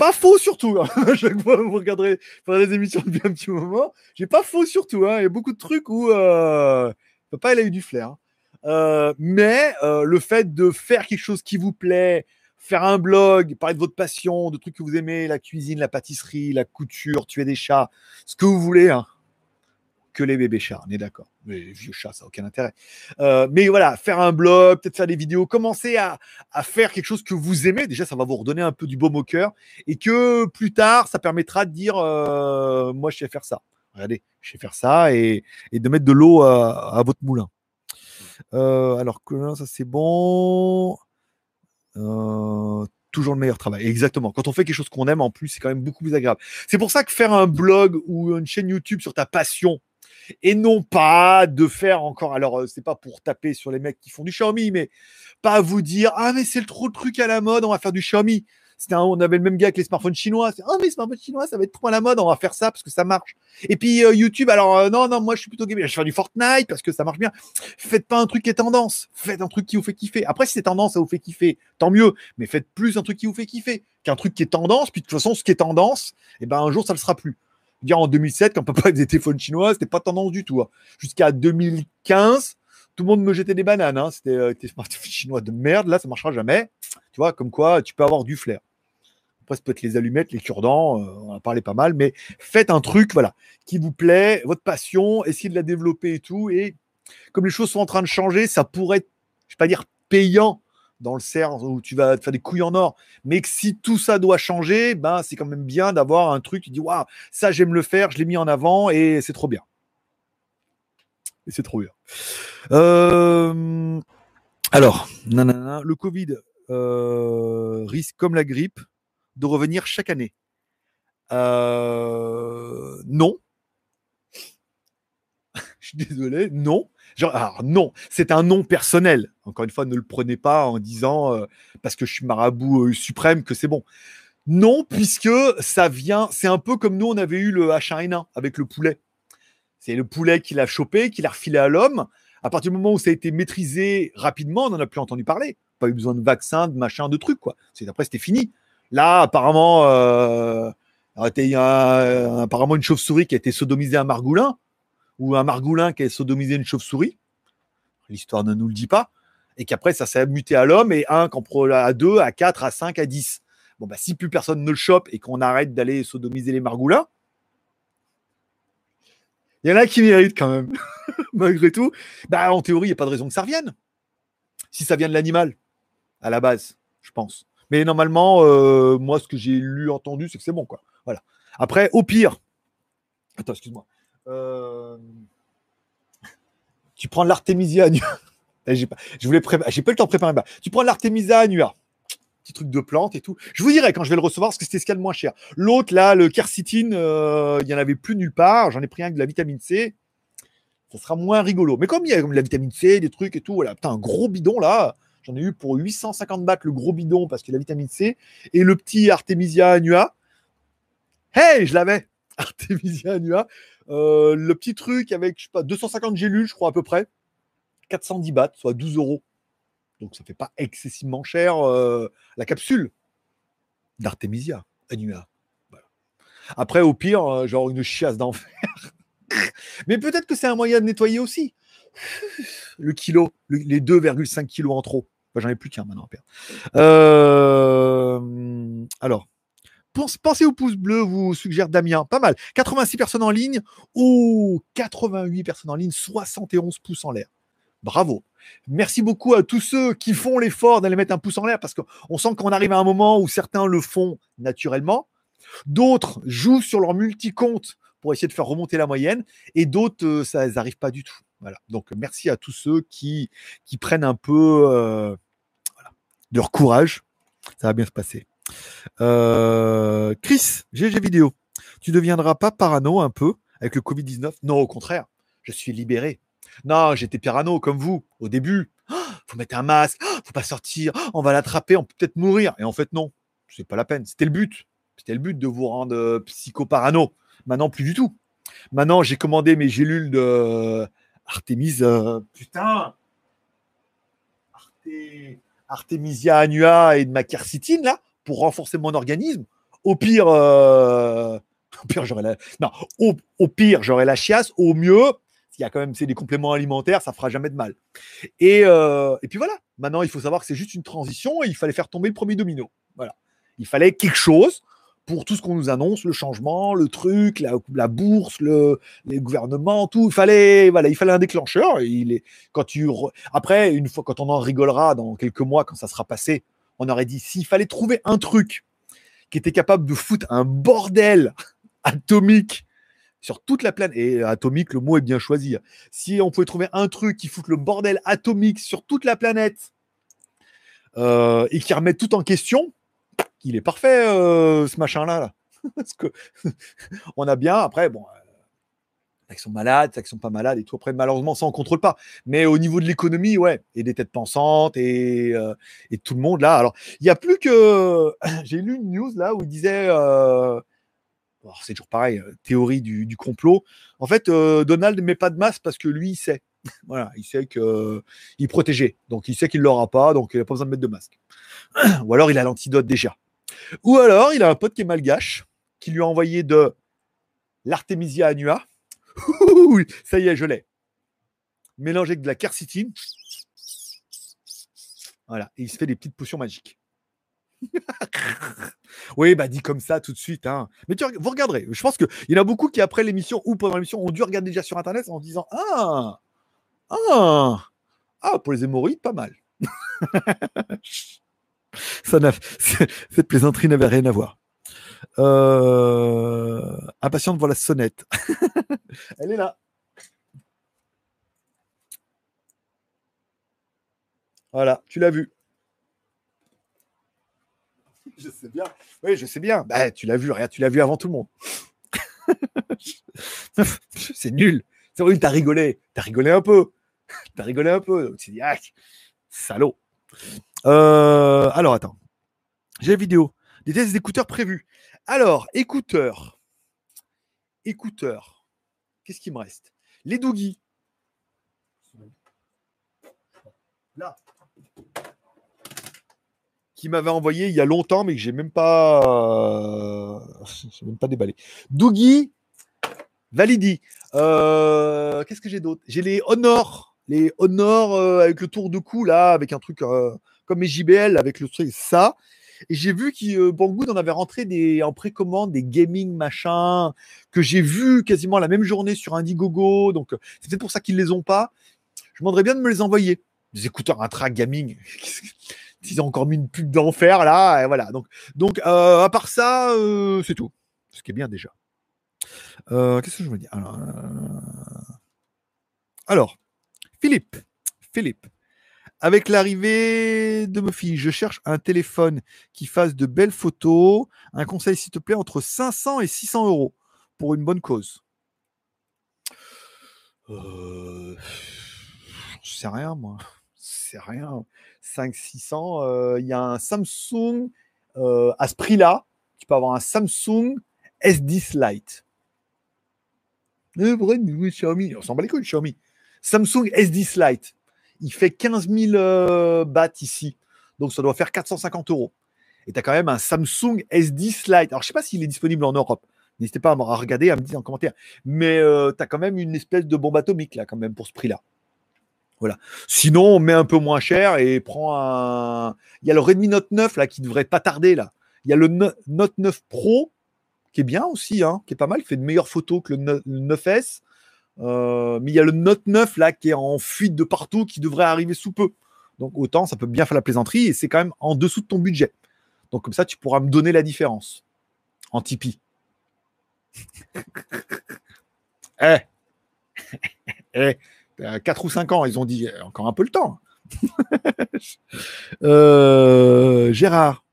Pas faux surtout. Hein. Chaque fois, vous regarderez faire des émissions depuis un petit moment. J'ai pas faux surtout. Hein. Il y a beaucoup de trucs où euh, papa, il a eu du flair. hein. Euh, mais euh, le fait de faire quelque chose qui vous plaît, faire un blog, parler de votre passion, de trucs que vous aimez, la cuisine, la pâtisserie, la couture, tuer des chats, ce que vous voulez, hein. que les bébés chats, on est d'accord. Mais les vieux chats, ça n'a aucun intérêt. Euh, mais voilà, faire un blog, peut-être faire des vidéos, commencer à, à faire quelque chose que vous aimez. Déjà, ça va vous redonner un peu du baume au cœur et que plus tard, ça permettra de dire Moi, je sais faire ça. Regardez, je sais faire ça et, et de mettre de l'eau à, à votre moulin. Euh, alors que ça c'est bon. Euh, toujours le meilleur travail. Exactement. Quand on fait quelque chose qu'on aime, en plus, c'est quand même beaucoup plus agréable. C'est pour ça que faire un blog ou une chaîne YouTube sur ta passion, et non pas de faire encore. Alors, euh, c'est pas pour taper sur les mecs qui font du Xiaomi, mais pas vous dire ah mais c'est le trop le truc à la mode, on va faire du Xiaomi. On avait le même gars avec les smartphones chinois. C'est, Ah mais les smartphones chinois, ça va être trop à la mode, on va faire ça parce que ça marche. Et puis euh, YouTube, alors euh, non non, moi je suis plutôt gamer, je vais faire du Fortnite parce que ça marche bien. Faites pas un truc qui est tendance, faites un truc qui vous fait kiffer. Après si c'est tendance, ça vous fait kiffer, tant mieux. Mais faites plus un truc qui vous fait kiffer qu'un truc qui est tendance. Puis de toute façon, ce qui est tendance, et ben un jour ça le sera plus. Dire en 2007, quand papa avait des téléphones chinois, c'était pas tendance du tout. hein. Jusqu'à 2015, tout le monde me jetait des bananes. Hein. C'était euh, tes smartphones chinois de merde. Là, ça marchera jamais. Tu vois, comme quoi, tu peux avoir du flair. Après, ça peut être les allumettes, les cure-dents, euh, on en a parlé pas mal, mais faites un truc, voilà, qui vous plaît, votre passion, essayez de la développer et tout. Et comme les choses sont en train de changer, ça pourrait être, je vais pas dire payant dans le cerf où tu vas te faire des couilles en or, mais que si tout ça doit changer, ben c'est quand même bien d'avoir un truc qui dit waouh, ça j'aime le faire, je l'ai mis en avant et c'est trop bien. Et c'est trop bien. Euh, alors, nanana, le Covid euh, risque, comme la grippe, de revenir chaque année. Euh, non. Je suis désolé, non. Genre, non, c'est un non personnel. Encore une fois, ne le prenez pas en disant euh, parce que je suis marabout euh, suprême que c'est bon. Non, puisque ça vient, c'est un peu comme nous, on avait eu le H1N1 avec le poulet. C'est le poulet qui l'a chopé, qui l'a refilé à l'homme. À partir du moment où ça a été maîtrisé rapidement, on n'en a plus entendu parler. Pas eu besoin de vaccin, de machin, de trucs, quoi. C'est après, c'était fini. Là, apparemment, il y a apparemment une chauve-souris qui a été sodomisée à margoulin, ou un margoulin qui a sodomisé une chauve-souris. L'histoire ne nous le dit pas. Et qu'après, ça s'est muté à l'homme, et un à 2, à 4, à 5, à 10. Bon, bah, si plus personne ne le chope et qu'on arrête d'aller sodomiser les margoulins, Il y en a qui méritent quand même, malgré tout. Bah, en théorie, il n'y a pas de raison que ça revienne. Si ça vient de l'animal, à la base, je pense. Mais normalement, euh, moi, ce que j'ai lu, entendu, c'est que c'est bon, quoi. Voilà. Après, au pire, attends, excuse-moi. Euh, tu prends l'artémisia annua. j'ai pas, je voulais j'ai pas le temps de préparer. Tu prends l'artémisia annua petit truc de plante et tout. Je vous dirai quand je vais le recevoir parce que c'était ce qu'il y a de moins cher. L'autre, là, le quercitine, euh, il n'y en avait plus nulle part. J'en ai pris un de la vitamine C. Ça sera moins rigolo. Mais comme il y a comme de la vitamine C, des trucs et tout, voilà, putain, un gros bidon là. J'en ai eu pour 850 bahts le gros bidon parce qu'il a vitamine C. Et le petit Artemisia annua. Hey, je l'avais Artemisia annua. Euh, le petit truc avec, je sais pas, 250 gélules, je crois à peu près. 410 bahts, soit 12 euros. Donc ça fait pas excessivement cher euh, la capsule d'Artemisia annua. Après, au pire, euh, genre une chiasse d'enfer. Mais peut-être que c'est un moyen de nettoyer aussi. Le kilo, les 2,5 kilos en trop. J'en ai plus qu'un maintenant euh, alors, pensez au pouce bleu, vous suggère Damien. Pas mal. 86 personnes en ligne. ou 88 personnes en ligne, 71 pouces en l'air. Bravo. Merci beaucoup à tous ceux qui font l'effort d'aller mettre un pouce en l'air parce qu'on sent qu'on arrive à un moment où certains le font naturellement. D'autres jouent sur leur multi-compte pour essayer de faire remonter la moyenne et d'autres, euh, ça n'arrive pas du tout. Voilà. Donc merci à tous ceux qui, qui prennent un peu euh, de leur courage. Ça va bien se passer. Euh, Chris, GG vidéo. Tu ne deviendras pas parano un peu avec le Covid-19 Non, au contraire. Je suis libéré. Non, j'étais parano comme vous au début. Oh, faut mettre un masque, oh, faut pas sortir, oh, on va l'attraper, on peut peut-être mourir. Et en fait, non, c'est pas la peine. C'était le but. C'était le but de vous rendre euh, psycho-parano. Maintenant, plus du tout. Maintenant, j'ai commandé mes gélules de Artemis. Euh, putain Artemisia annua et de ma quercitine, là, pour renforcer mon organisme. Au pire, euh, au pire, j'aurais la. Non, au, pire, j'aurais la chiasse. Au mieux, il y a quand même c'est des compléments alimentaires, ça fera jamais de mal. Et, euh, et puis voilà, maintenant il faut savoir que c'est juste une transition et il fallait faire tomber le premier domino. Voilà. Il fallait quelque chose pour tout ce qu'on nous annonce, le changement, le truc, la, bourse, le, les gouvernements, tout. Il fallait, voilà, il fallait un déclencheur. il est, quand tu Après, une fois, quand on en rigolera dans quelques mois, quand ça sera passé, on aurait dit s'il fallait trouver un truc qui était capable de foutre un bordel atomique sur toute la planète, et atomique, le mot est bien choisi. Hein. Si on pouvait trouver un truc qui fout le bordel atomique sur toute la planète euh, et qui remet tout en question, il est parfait, euh, ce machin-là. Là. Parce que on a bien, après, bon, euh, qui sont malades, qui sont pas malades et tout. Après, malheureusement, ça, on contrôle pas. Mais au niveau de l'économie, ouais, et des têtes pensantes et, et tout le monde là. Alors, il n'y a plus que. J'ai lu une news là où il disait c'est toujours pareil, euh, théorie du, complot. En fait, euh, Donald ne met pas de masque parce que lui, il sait. voilà, il sait qu'il euh, est protégé. Donc, il sait qu'il ne l'aura pas, donc il n'a pas besoin de mettre de masque. Ou alors, il a l'antidote déjà. Ou alors, il a un pote qui est malgache, qui lui a envoyé de l'artémisia annua. Ça y est, je l'ai. Mélangé avec de la quercétine. Voilà, et il se fait des petites potions magiques. oui, bah dit comme ça tout de suite. Hein. Mais tu, vous regarderez. Je pense qu'il y en a beaucoup qui, après l'émission ou pendant l'émission, ont dû regarder déjà sur Internet en disant Ah Ah Ah, pour les hémorroïdes, pas mal. ça cette plaisanterie n'avait rien à voir. Euh... Impatient de voir la sonnette. Elle est là. Voilà, tu l'as vu je sais bien. Oui, je sais bien. Bah, tu l'as vu, regarde, tu l'as vu avant tout le monde. c'est nul. C'est vrai, t'as rigolé. T'as rigolé un peu. T'as rigolé un peu. Tu dis, ah, salaud. Euh, alors, attends. J'ai la vidéo. Des tests d'écouteurs prévus. Alors, écouteurs. Écouteurs. Qu'est-ce qui me reste? Les Doogie. Là qui m'avait envoyé il y a longtemps, mais que j'ai même pas, euh, même pas déballé. Dougie Validi. Euh, qu'est-ce que j'ai d'autre? J'ai les Honor, les Honor euh, avec le tour de cou là, avec un truc comme mes JBL avec le truc ça. Et j'ai vu que Banggood en avait rentré des, en précommande des gaming machin que j'ai vu quasiment la même journée sur Indiegogo. Donc, c'est peut-être pour ça qu'ils les ont pas. Je demanderais bien de me les envoyer. Des écouteurs intra gaming. Ils ont encore mis une pub d'enfer là. Et voilà. Donc, donc à part ça, c'est tout. Ce qui est bien déjà. Qu'est-ce que je veux dire? Alors, alors, Philippe. Philippe. Avec l'arrivée de Muffy, je cherche un téléphone qui fasse de belles photos. Un conseil, s'il te plaît, entre 500 et 600 euros pour une bonne cause. Euh... Je sais rien, moi. C'est rien. 5 600. Euh, il y a un Samsung euh, à ce prix-là. Tu peux avoir un Samsung S10 Lite. Euh, Xiaomi. On s'en bat les couilles, Xiaomi. Samsung S10 Lite il fait 15 000 euh, ici. Donc ça doit faire 450 euros. Et tu as quand même un Samsung S10 Lite. Alors je sais pas s'il est disponible en Europe. N'hésitez pas à regarder, à me dire en commentaire. Mais euh, tu as quand même une espèce de bombe atomique là, quand même, pour ce prix-là. Voilà. Sinon, on met un peu moins cher et prend un. Il y a le Redmi Note 9 là qui devrait pas tarder là. Il y a le Note 9 Pro qui est bien aussi, hein, qui est pas mal, qui fait de meilleures photos que le 9S. Euh, mais il y a le Note 9 là qui est en fuite de partout, qui devrait arriver sous peu. Donc autant ça peut bien faire la plaisanterie et c'est quand même en dessous de ton budget. Donc comme ça tu pourras me donner la différence en Tipeee. eh, eh, 4 ou 5 ans, ils ont dit encore un peu le temps. Euh, Gérard.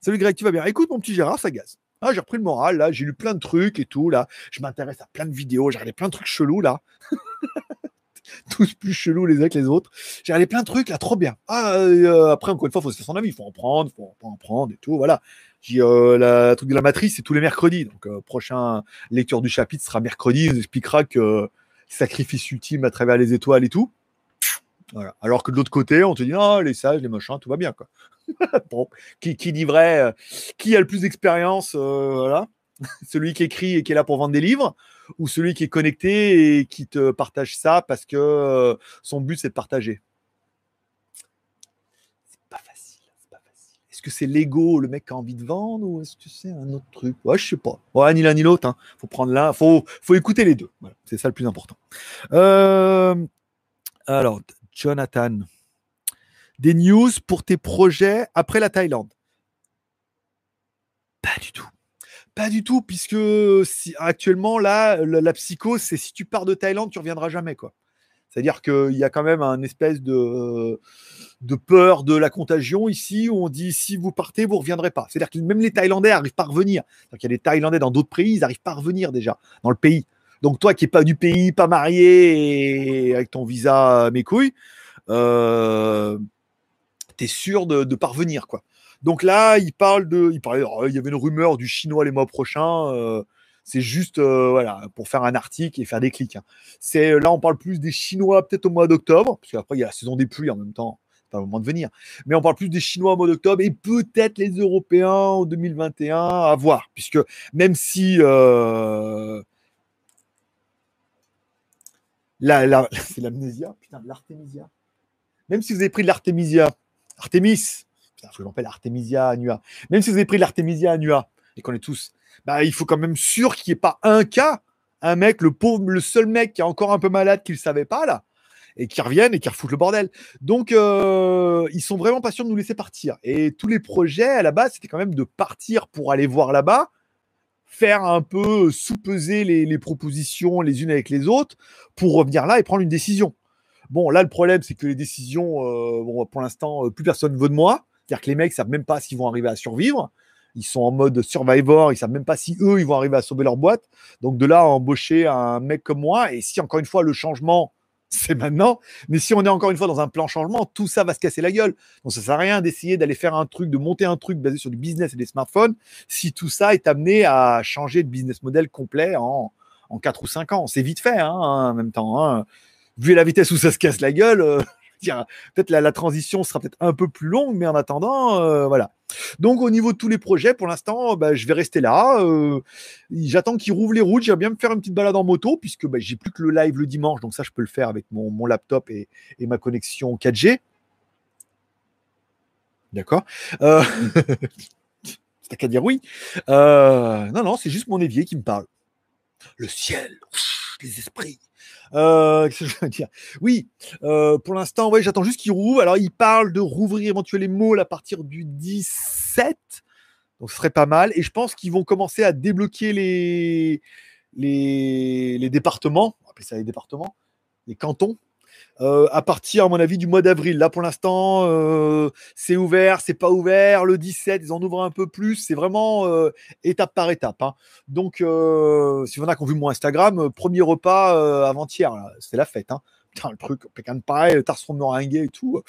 Salut Greg, tu vas bien? Écoute mon petit Gérard, ça gaze. Ah, j'ai repris le moral, là, j'ai lu plein de trucs et tout, là. Je m'intéresse à plein de vidéos, j'ai regardé plein de trucs chelous, là. Tous plus chelous les uns que les autres. J'ai regardé plein de trucs, là, trop bien. Ah, euh, après, encore une fois, il faut se faire son avis, il faut en prendre, il faut en prendre et tout, voilà. J'ai euh, la truc de la matrice, c'est tous les mercredis. Donc, euh, prochain lecture du chapitre sera mercredi, on expliquera que sacrifice ultime à travers les étoiles et tout. Alors que de l'autre côté, on te dit, ah, les sages, les machins, tout va bien, quoi. bon, qui, qui livrait, euh, qui a le plus d'expérience, euh, voilà. celui qui écrit et qui est là pour vendre des livres, ou celui qui est connecté et qui te partage ça parce que euh, son but c'est de partager? Facile, c'est pas facile. Est-ce que c'est l'ego, le mec qui a envie de vendre, ou est-ce que c'est un autre truc? Ouais, je sais pas. Ouais, ni l'un ni l'autre. Hein. Faut prendre l'un, faut, faut écouter les deux. C'est ça le plus important. alors, Jonathan des news pour tes projets après la Thaïlande Pas du tout. Pas du tout, puisque si, actuellement, là, la, psycho, c'est si tu pars de Thaïlande, tu reviendras jamais. quoi. C'est-à-dire qu'il y a quand même un espèce de, de peur de la contagion ici, où on dit si vous partez, vous ne reviendrez pas. C'est-à-dire que même les Thaïlandais n'arrivent pas à revenir. Il y a des Thaïlandais dans d'autres pays, ils n'arrivent pas à revenir déjà dans le pays. Donc toi qui n'es pas du pays, pas marié, et avec ton visa mes couilles, euh, tu es sûr de, parvenir, quoi. Donc là, il parle de, oh, il y avait une rumeur du chinois les mois prochains. Euh, c'est juste, euh, voilà, pour faire un article et faire des clics. Hein. C'est là, on parle plus des Chinois peut-être au mois d'octobre, parce qu'après il y a la saison des pluies en même temps. C'est pas le moment de venir. Mais on parle plus des Chinois au mois d'octobre et peut-être les Européens en 2021 à voir, puisque même si euh, la, c'est l'amnésia, putain, l'artémisia. Même si vous avez pris de l'artémisia, Artemis, je l'appelle Artemisia annua. Même si vous avez pris l'Artemisia annua, et qu'on est tous, bah, il faut quand même sûr qu'il n'y ait pas un cas, un mec, le pauvre, le seul mec qui est encore un peu malade, qui ne savait pas, là, et qui revienne et qui refoutent le bordel. Donc, euh, ils sont vraiment sûrs de nous laisser partir. Et tous les projets, à la base, c'était quand même de partir pour aller voir là-bas, faire un peu sous-peser les, propositions les unes avec les autres, pour revenir là et prendre une décision. Bon, là, le problème, c'est que les décisions, euh, bon, pour l'instant, euh, plus personne ne veut de moi. C'est-à-dire que les mecs savent même pas s'ils vont arriver à survivre. Ils sont en mode survivor, ils savent même pas si eux, ils vont arriver à sauver leur boîte. Donc de là embaucher un mec comme moi, et si encore une fois le changement, c'est maintenant, mais si on est encore une fois dans un plan changement, tout ça va se casser la gueule. Donc ça sert à rien d'essayer d'aller faire un truc, de monter un truc basé sur du business et des smartphones, si tout ça est amené à changer de business model complet en, en 4 ou 5 ans. C'est vite fait, hein, en même temps. Hein vu la vitesse où ça se casse la gueule, euh, peut-être la, transition sera peut-être un peu plus longue, mais en attendant, euh, voilà. Donc au niveau de tous les projets, pour l'instant, bah, je vais rester là. Euh, j'attends qu'ils rouvrent les routes. J'aimerais bien me faire une petite balade en moto, puisque bah, j'ai plus que le live le dimanche, donc ça je peux le faire avec mon, laptop et, ma connexion 4G. D'accord. C'est qu'à dire oui. Non, non, c'est juste mon évier qui me parle. Le ciel, les esprits. Euh, Oui, euh, pour l'instant, j'attends juste qu'il rouvre. Alors, il parle de rouvrir éventuellement à partir du 17. Donc, ce serait pas mal. Et je pense qu'ils vont commencer à débloquer les départements. On va appeler ça les départements. Les cantons. Euh, à partir, à mon avis, du mois d'avril. Là, pour l'instant, euh, c'est ouvert, c'est pas ouvert. Le 17, ils en ouvrent un peu plus. C'est vraiment euh, étape par étape. Hein. Donc, si vous en avez qui vu mon Instagram, premier repas avant-hier, c'était la fête. Hein. Putain, le truc, pecan pie, le tarson meringué et tout.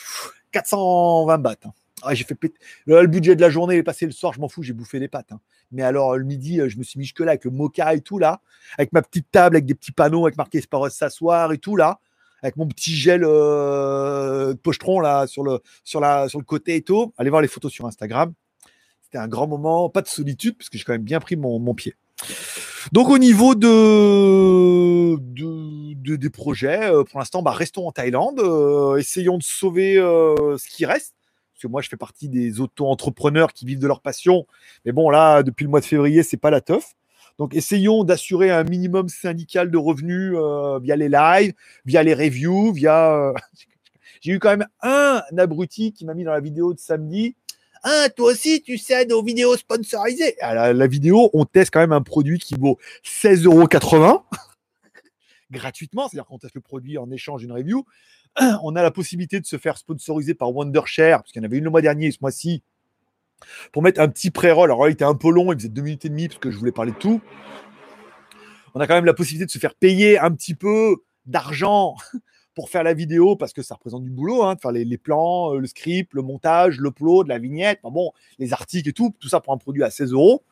420 bahts. Hein. Ah, j'ai fait. Le, budget de la journée est passé le soir, je m'en fous, j'ai bouffé des pâtes. Mais alors, le midi, je me suis mis jusque-là avec le mocha et tout, là, avec ma petite table, avec des petits panneaux, avec marqué Esparos s'asseoir et tout, là avec mon petit gel euh, pochetron là sur le, sur, la, sur le côté et tout. Allez voir les photos sur Instagram. C'était un grand moment, pas de solitude, parce que j'ai quand même bien pris mon, pied. Donc au niveau de, de des projets, euh, pour l'instant, bah, restons en Thaïlande, euh, essayons de sauver euh, ce qui reste. Parce que moi, je fais partie des auto-entrepreneurs qui vivent de leur passion. Mais bon, là, depuis le mois de février, c'est pas la teuf. Donc, essayons d'assurer un minimum syndical de revenus euh, via les lives, via les reviews, via. Euh, J'ai eu quand même un abruti qui m'a mis dans la vidéo de samedi. Ah, toi aussi, tu cèdes aux vidéos sponsorisées. À la, la, vidéo, on teste quand même un produit qui vaut 16,80 euros gratuitement, c'est-à-dire qu'on teste le produit en échange d'une review. On a la possibilité de se faire sponsoriser par Wondershare, parce qu'il y en avait une le mois dernier, ce mois-ci, pour mettre un petit pré-roll. Alors, il était un peu long, il faisait deux minutes et demie parce que je voulais parler de tout. On a quand même la possibilité de se faire payer un petit peu d'argent pour faire la vidéo parce que ça représente du boulot, hein, de faire les, plans, euh, le script, le montage, l'upload, la vignette, bon, les articles et tout, tout ça pour un produit à 16 euros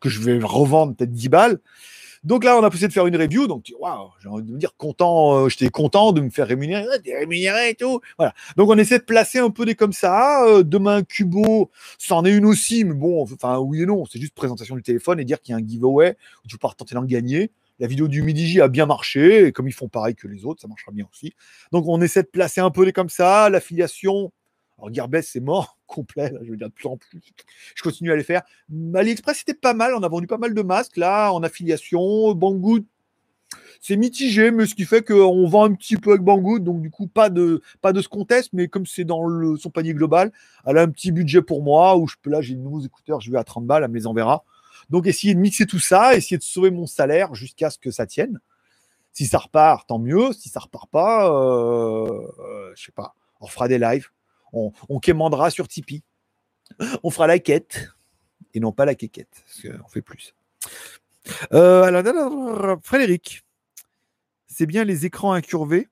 que je vais revendre peut-être 10 balles. Donc là, on a essayé de faire une review. Donc, waouh, j'ai envie de me dire content, euh, j'étais content de me faire rémunérer, t'es rémunéré et tout. Voilà. Donc, on essaie de placer un peu des comme ça. Euh, demain, Cubo, c'en est une aussi, mais bon, enfin, oui et non, c'est juste présentation du téléphone et dire qu'il y a un giveaway où tu peux tenter d'en gagner. La vidéo du Midi J a bien marché, et comme ils font pareil que les autres, ça marchera bien aussi. Donc, on essaie de placer un peu des comme ça. L'affiliation, alors Gearbest, c'est mort, complet, je veux dire de plus en plus. Je continue à les faire. AliExpress, c'était pas mal, on a vendu pas mal de masques là, en affiliation. Banggood, c'est mitigé, mais ce qui fait qu'on vend un petit peu avec Banggood, donc du coup, pas de, pas de ce contest, mais comme c'est dans son panier global, elle a un petit budget pour moi, où je peux là, j'ai de nouveaux écouteurs, je vais à 30 balles, elle me les enverra. Donc, essayer de mixer tout ça, essayer de sauver mon salaire jusqu'à ce que ça tienne. Si ça repart, tant mieux. Si ça repart pas, euh, euh, je sais pas, on fera des lives on, quémandera sur Tipeee. On fera la quête et non pas la quéquette, parce qu'on fait plus. Euh, alors, Frédéric, c'est bien les écrans incurvés?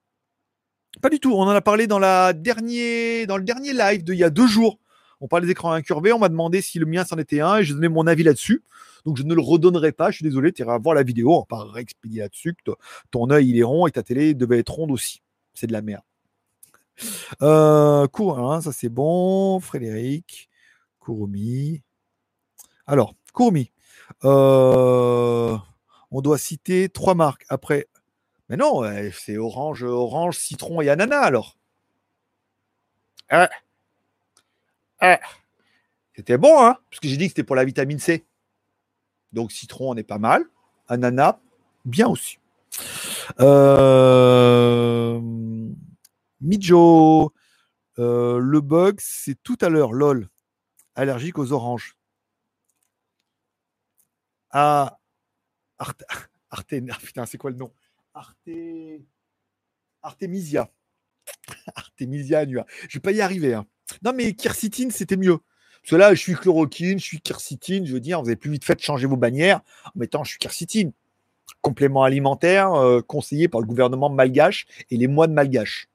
Pas du tout. On en a parlé dans, la dans le dernier live d'il y a deux jours. On parle des écrans incurvés. On m'a demandé si le mien c'en était un et j'ai donné mon avis là-dessus. Donc je ne le redonnerai pas. Je suis désolé. Tu iras voir la vidéo. On va pas réexpédier là-dessus. Ton œil il est rond et ta télé devait être ronde aussi. C'est de la merde. Euh, ça c'est bon. Frédéric, Kurumi. Alors, Kurumi. Euh, on doit citer trois marques. Après, mais non, c'est orange, orange, citron et ananas alors. Ah. Ah. C'était bon, hein Parce que j'ai dit que c'était pour la vitamine C. Donc citron, on est pas mal. Ananas, bien aussi. Euh... Mijo, euh, le bug, c'est tout à l'heure, lol. Allergique aux oranges. Ah, Arte, putain, c'est quoi le nom? Arte, Artemisia. Artemisia annua. Je vais pas y arriver. Hein. Non, mais quercitine, c'était mieux. Parce je suis chloroquine, je suis quercitine. Je veux dire, vous avez plus vite fait de changer vos bannières en mettant je suis quercitine. Complément alimentaire euh, conseillé par le gouvernement malgache et les moines malgaches.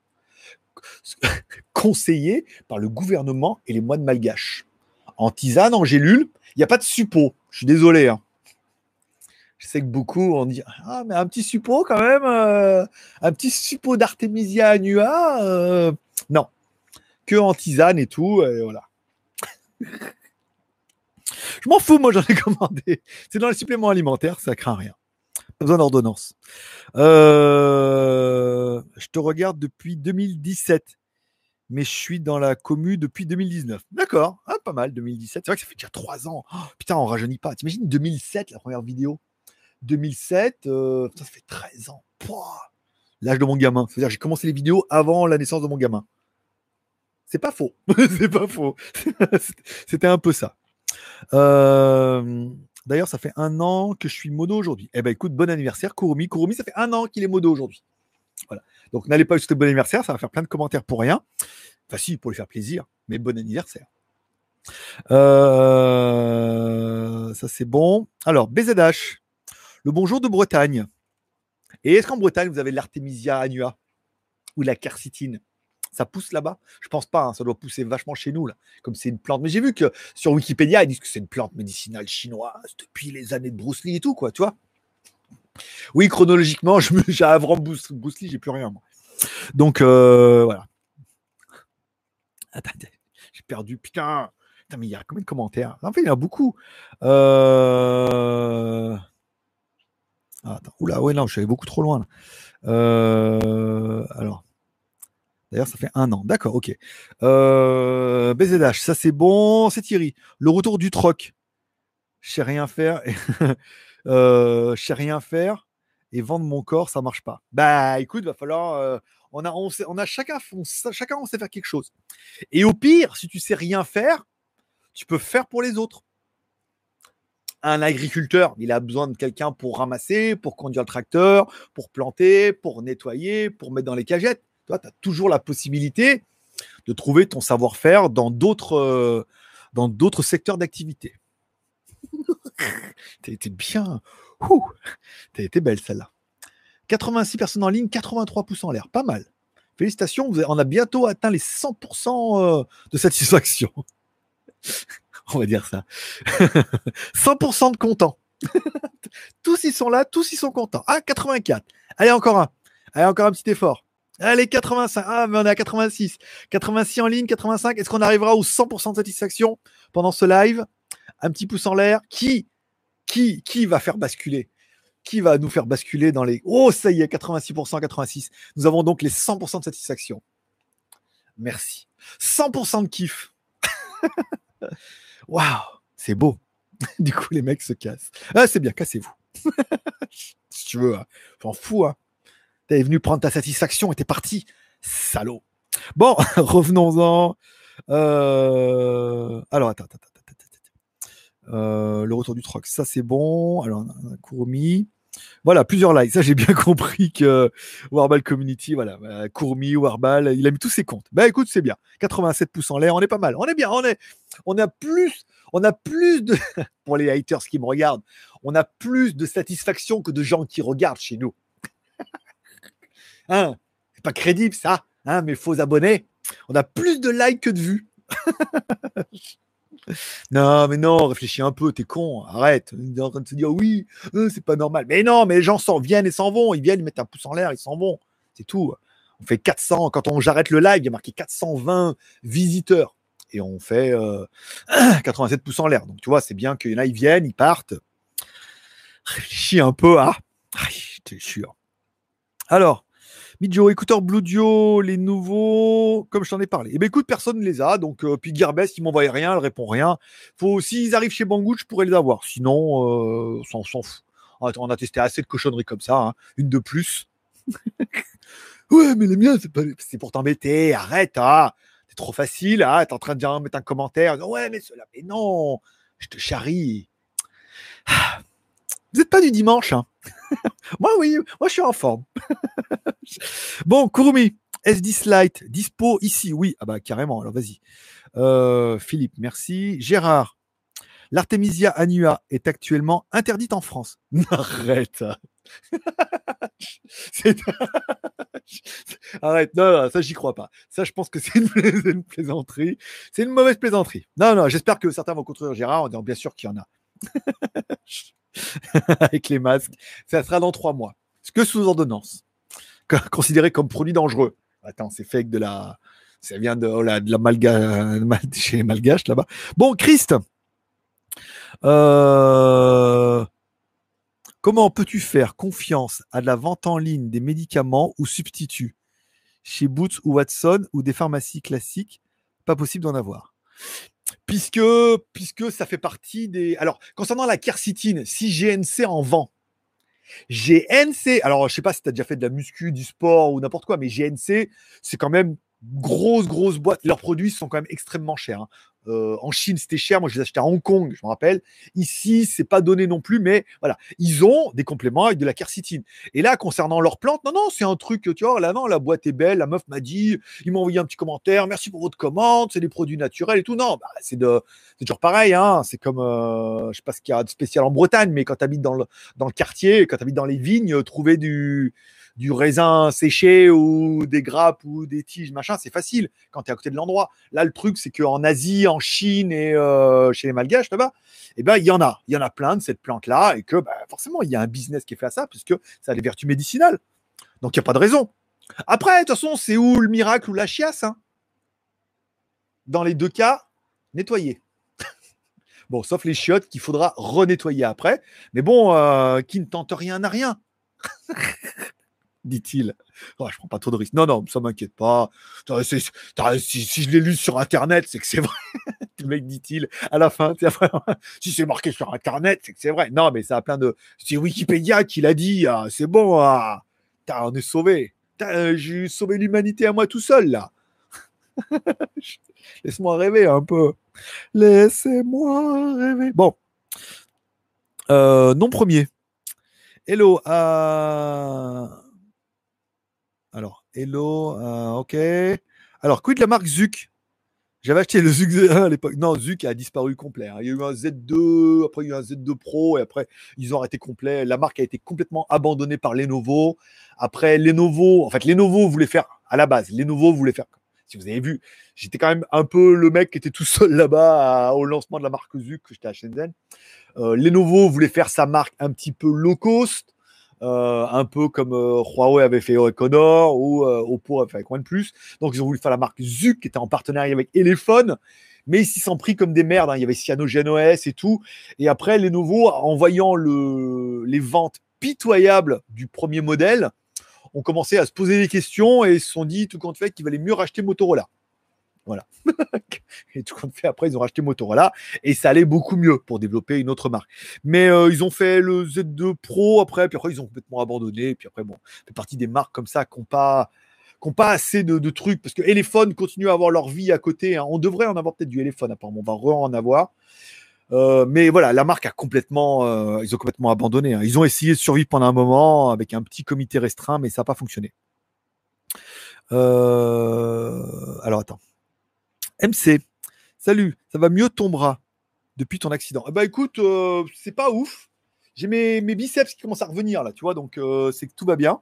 conseillé par le gouvernement et les moines malgaches. En tisane, en gélule, il n'y a pas de suppôt. Je suis désolé. Hein. Je sais que beaucoup vont dire Ah, mais un petit suppôt quand même, euh, un petit suppôt d'Artemisia annua. Euh, non, que en tisane et tout. Et voilà. Je m'en fous, moi j'en ai commandé. C'est dans les suppléments alimentaires, ça craint rien. Besoin d'ordonnance. Euh, je te regarde depuis 2017. mais je suis dans la commu depuis 2019. D'accord, ah, pas mal, 2017. C'est vrai que ça fait déjà trois ans. Oh, putain, on rajeunit pas. T'imagines 2007, la première vidéo? 2007, euh, ça fait 13 ans. L'âge de mon gamin. C'est-à-dire j'ai commencé les vidéos avant la naissance de mon gamin. C'est pas faux. c'est pas faux. C'était un peu ça. Euh, d'ailleurs, ça fait un an que je suis mono aujourd'hui. Eh ben écoute, bon anniversaire, Kurumi. Kurumi, ça fait un an qu'il est mono aujourd'hui. Voilà. Donc n'allez pas juste bon anniversaire, ça va faire plein de commentaires pour rien. Enfin si, pour lui faire plaisir, mais bon anniversaire. Euh, ça c'est bon. Alors, BZH, le bonjour de Bretagne. Et est-ce qu'en Bretagne, vous avez l'Artemisia annua ou la quercitine? Ça pousse là-bas Je pense pas, hein, ça doit pousser vachement chez nous, là, comme c'est une plante. Mais j'ai vu que sur Wikipédia, ils disent que c'est une plante médicinale chinoise depuis les années de Bruce Lee et tout, quoi, tu vois Oui, chronologiquement, je me, j'ai avant Bruce, Lee, j'ai plus rien. Donc, euh, voilà. Attends, j'ai perdu, putain. Putain, mais il y a combien de commentaires? En fait, il y en a beaucoup. Euh... Ah, oula, ouais, non, je suis allé beaucoup trop loin. Euh... Alors. D'ailleurs, ça fait un an. D'accord, ok. Euh, BZH, ça c'est bon. C'est Thierry. Le retour du troc. Je sais rien faire. Euh, je sais rien faire. Et vendre mon corps, ça marche pas. Bah écoute, va falloir. Euh, on, a, on, on a chacun, on, chacun, on sait faire quelque chose. Et au pire, si tu sais rien faire, tu peux faire pour les autres. Un agriculteur, il a besoin de quelqu'un pour ramasser, pour conduire le tracteur, pour planter, pour nettoyer, pour mettre dans les cagettes tu as toujours la possibilité de trouver ton savoir-faire dans d'autres euh, dans d'autres secteurs d'activité. T'as été bien. T'as été belle celle-là. 86 personnes en ligne, 83 pouces en l'air. Pas mal. Félicitations, on a bientôt atteint les 100% euh, de satisfaction. on va dire ça. 100% de contents. tous ils sont là, tous ils sont contents. Ah, 84. Allez, encore un. Allez, encore un petit effort. Allez, 85. Ah, mais on est à 86. 86 en ligne, 85. Est-ce qu'on arrivera au 100% de satisfaction pendant ce live? Un petit pouce en l'air. Qui, qui, qui va faire basculer? Qui va nous faire basculer dans les. Oh, ça y est, 86%, 86. Nous avons donc les 100% de satisfaction. Merci. 100% de kiff. Waouh, c'est beau. du coup, les mecs se cassent. Ah, c'est bien, cassez-vous. si tu veux, hein. j'en fous. Hein. T'es venu prendre ta satisfaction et t'es parti. Salaud. Bon, revenons-en. Euh, alors, attends, attends, attends. Euh, le retour du troc, ça c'est bon. Alors, on a Courmi. Voilà, plusieurs likes. Ça, j'ai bien compris que Warball Community, voilà, Courmi, Warball, il a mis tous ses comptes. Bah écoute, c'est bien. 87 pouces en l'air, on est pas mal. On est bien, on est, on a plus, on a plus de, pour les haters qui me regardent, on a plus de satisfaction que de gens qui regardent chez nous. Hein, c'est pas crédible ça, hein, mes faux abonnés. On a plus de likes que de vues. non, mais non, réfléchis un peu, t'es con, arrête. On est en train de se dire oui, euh, c'est pas normal. Mais non, mais les gens s'en viennent et s'en vont. Ils viennent, ils mettent un pouce en l'air, ils s'en vont. C'est tout. On fait 400, quand on j'arrête le live, il y a marqué 420 visiteurs. Et on fait 87 euh, pouces en l'air. Donc tu vois, c'est bien qu'il y en a, ils viennent, ils partent. Réfléchis un peu à. Ah, je sûr. Alors, Midjo, écouteur Bluedio, les nouveaux, comme je t'en ai parlé. Eh bien, écoute, personne ne les a. Donc, euh, puis Gearbest, il m'envoie rien, elle répond rien. Faut, s'ils arrivent chez Banggood, je pourrais les avoir. Sinon, euh, on s'en fout. On a testé assez de cochonneries comme ça. Hein. Une de plus. ouais, mais les miens, c'est, pour t'embêter. Arrête, ah. C'est trop facile. Ah, t'es en train de dire, mettre un commentaire. Ouais, mais cela, mais non. Je te charrie. Vous n'êtes pas du dimanche, hein moi, oui, moi, je suis en forme. bon, Kurumi, S10 Lite, dispo ici, oui. Ah bah, carrément, alors vas-y. Euh, Philippe, merci. Gérard, l'artémisia annua est actuellement interdite en France. Arrête. Arrête, non, ça j'y crois pas. Ça, je pense que c'est une, plaisanterie. C'est une mauvaise plaisanterie. Non, non, j'espère que certains vont construire Gérard en disant bien sûr qu'il y en a. avec les masques. Ça sera dans trois mois. Ce que sous ordonnance, considéré comme produit dangereux. Attends, c'est avec de la. Ça vient de, oh de la malga, chez les malgaches là-bas. Bon, Christ, euh, comment peux-tu faire confiance à la vente en ligne des médicaments ou substituts chez Boots ou Watson ou des pharmacies classiques, pas possible d'en avoir. Puisque, puisque ça fait partie des. Alors, concernant la quercitine, si GNC en vend, GNC, alors je sais pas si tu as déjà fait de la muscu, du sport ou n'importe quoi, mais GNC, c'est quand même grosse, grosse boîte. Leurs produits sont quand même extrêmement chers. Hein. Euh, en Chine, c'était cher. Moi, je les achetais à Hong Kong, je me rappelle. Ici, c'est pas donné non plus, mais voilà, ils ont des compléments avec de la quercétine. Et là, concernant leurs plantes, non, non, c'est un truc, tu vois, là, non, la boîte est belle. La meuf m'a dit, ils m'ont envoyé un petit commentaire. Merci pour votre commande. C'est des produits naturels et tout. Non, bah, c'est de, c'est toujours pareil. Hein. C'est comme, euh, je sais pas ce qu'il y a de spécial en Bretagne, mais quand tu habites dans le, dans le quartier, quand tu habites dans les vignes, trouver du, du raisin séché ou des grappes ou des tiges, machin, c'est facile quand tu es à côté de l'endroit. Là, le truc, c'est qu'en Asie, en Chine et euh, chez les Malgaches là-bas, eh ben, il y en a. Il y en a plein de cette plante-là et que bah, forcément, il y a un business qui est fait à ça puisque ça a des vertus médicinales. Donc, il n'y a pas de raison. Après, de toute façon, c'est où le miracle ou la chiasse hein? Dans les deux cas, nettoyer. bon, sauf les chiottes qu'il faudra renettoyer après. Mais bon, euh, qui ne tente rien n'a rien. dit-il. Oh, je prends pas trop de risques. Non, non, ça m'inquiète pas. Si, je l'ai lu sur Internet, c'est que c'est vrai. le mec dit-il à la fin. si c'est marqué sur Internet, c'est que c'est vrai. Non, mais ça a plein de. C'est Wikipédia qui l'a dit. Ah, c'est bon. Ah. on est sauvé. J'ai sauvé l'humanité à moi tout seul, là. Laisse-moi rêver un peu. Laissez-moi rêver. Bon. Euh, non premier. Hello. Euh... Alors, Hello, euh, ok. Alors, quid de la marque Zuc? J'avais acheté le Zuc à l'époque. Non, Zuc a disparu complet. Hein. Il y a eu un Z2, après il y a eu un Z2 Pro, et après ils ont arrêté complet. La marque a été complètement abandonnée par Lenovo. Après, Lenovo, en fait, Lenovo voulait faire, à la base, Lenovo voulait faire. Si vous avez vu, j'étais quand même un peu le mec qui était tout seul là-bas au lancement de la marque Zuc, j'étais à Shenzhen. Euh, Lenovo voulait faire sa marque un petit peu low cost. Euh, un peu comme euh, Huawei avait fait Honor ou euh, Oppo avait fait avec OnePlus. Donc ils ont voulu faire la marque Zuc qui était en partenariat avec Elephone, mais ils s'y sont pris comme des merdes. Hein. Il y avait CyanogenOS et tout. Et après, Lenovo, en voyant le, les ventes pitoyables du premier modèle, ont commencé à se poser des questions et se sont dit tout compte fait qu'il valait mieux racheter Motorola. Voilà. et tout compte fait, après, ils ont racheté Motorola et ça allait beaucoup mieux pour développer une autre marque. Mais euh, ils ont fait le Z2 Pro après, puis après, ils ont complètement abandonné. Puis après, bon, fait partie des marques comme ça qui n'ont pas, assez de, trucs parce que Elephone continue à avoir leur vie à côté. Hein. On devrait en avoir peut-être du Elephone, apparemment. On va en avoir. Euh, mais voilà, la marque a complètement, euh, ils ont complètement abandonné. Hein. Ils ont essayé de survivre pendant un moment avec un petit comité restreint, mais ça n'a pas fonctionné. alors attends. MC, salut, ça va mieux ton bras depuis ton accident? Eh ben écoute, euh, c'est pas ouf. J'ai mes, biceps qui commencent à revenir là, tu vois, donc euh, c'est que tout va bien.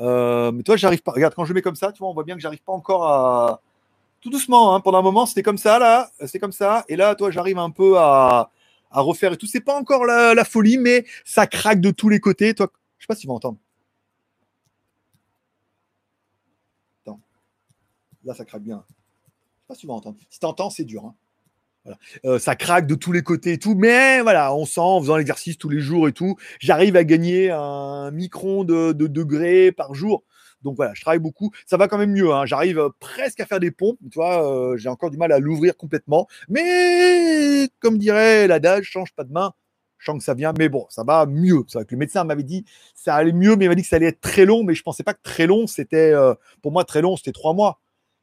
Euh, mais toi, j'arrive pas. Regarde, quand je mets comme ça, tu vois, on voit bien que j'arrive pas encore à. Tout doucement, hein, pendant un moment, c'était comme ça, là, c'est comme ça. Et là, toi, j'arrive un peu à, refaire et tout. C'est pas encore la, folie, mais ça craque de tous les côtés. Toi, je sais pas si tu vas entendre. Attends. Là, ça craque bien pas vas entendre. Si tu entends, c'est dur. Hein. Euh, ça craque de tous les côtés et tout, mais voilà, on sent en faisant l'exercice tous les jours et tout, j'arrive à gagner un micron de, degrés par jour. Donc voilà, je travaille beaucoup. Ça va quand même mieux. Hein. J'arrive euh, presque à faire des pompes. Tu vois, euh, j'ai encore du mal à l'ouvrir complètement. Mais comme dirait l'adage, change pas de main. Je sens que ça vient, mais bon, ça va mieux. C'est vrai que le médecin m'avait dit ça allait mieux, mais il m'a dit que ça allait être très long. Mais je pensais pas que très long, c'était pour moi très long, c'était trois mois.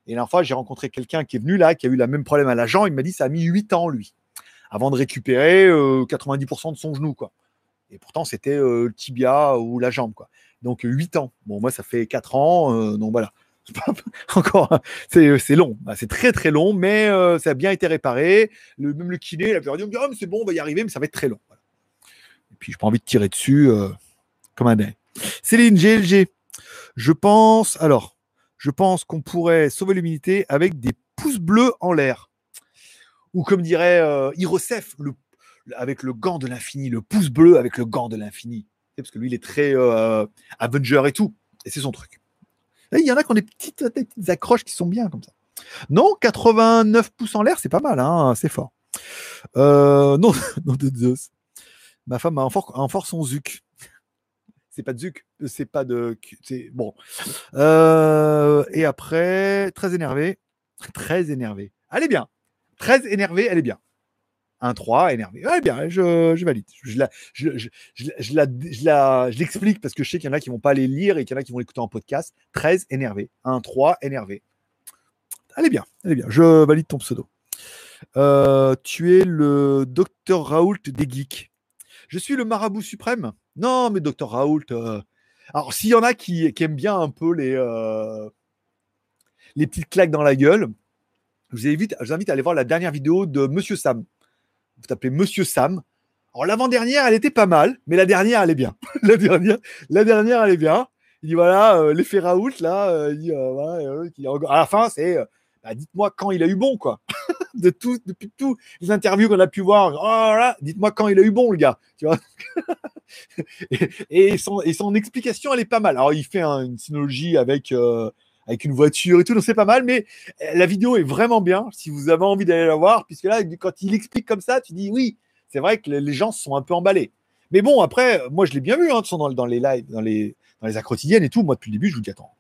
Et la fois, j'ai rencontré quelqu'un qui est venu là, qui a eu le même problème à l'agent. Il m'a dit ça a mis 8 ans, lui, avant de récupérer 90% euh, de son genou. quoi. Et pourtant, c'était euh, le tibia ou la jambe. quoi. Donc 8 ans. Bon, moi, ça fait 4 ans. Euh, donc voilà. Encore, c'est long. Bah, c'est très très long, mais ça a bien été réparé. Même le kiné, il a dit oh, c'est bon, on va y arriver, mais ça va être très long. Et puis, je n'ai pas envie de tirer dessus comme un dingue. Céline, GLG. Je pense. Alors, je pense qu'on pourrait sauver l'humanité avec des pouces bleus en l'air. Ou comme dirait euh, le, avec le gant de l'infini, le pouce bleu avec le gant de l'infini. Parce que lui, il est très euh, Avenger et tout. Et c'est son truc. il y en a qui ont des petites, accroches qui sont bien comme ça. Non, 89 pouces en l'air, c'est pas mal, hein, c'est fort. Euh, non, non de Zeus. Ma femme a en force son zuc. C'est pas de Zuc, c'est pas de. Bon. Euh, et après, très énervé. Très énervé. Allez bien. Très énervé, elle est bien. 1-3, énervé. Ouais, bien, je, valide. Je, l'explique parce que je sais qu'il y en a qui vont pas les lire et qu'il y en a qui vont l'écouter en podcast. 13, énervé. 1-3, énervé. Allez bien, allez bien. Je valide ton pseudo. Euh, tu es le docteur Raoult des geeks. Je suis le marabout suprême. Non, mais docteur Raoult. Euh, alors, s'il y en a qui, aiment bien un peu les, euh... les petites claques dans la gueule, je vous, invite, à aller voir la dernière vidéo de Monsieur Sam vous tapez Monsieur Sam. Alors l'avant-dernière, elle était pas mal, mais la dernière, elle est bien. la dernière, la dernière, elle est bien. Il dit voilà, euh, l'effet Raoult là, euh, il dit, voilà, à la fin, c'est bah, dites-moi quand il a eu bon quoi. de tout, depuis tous les interviews qu'on a pu voir, oh, dites-moi quand il a eu bon le gars, et, son, explication, elle est pas mal. Alors il fait une synologie avec avec une voiture et tout, donc c'est pas mal, mais euh, la vidéo est vraiment bien si vous avez envie d'aller la voir, puisque là, quand il explique comme ça, tu dis oui, c'est vrai que les gens sont un peu emballés. Mais bon, après, moi je l'ai bien vu, hein, dans, dans les lives, dans les, dans les quotidiennes et tout. Moi, depuis le début, je vous dis attends,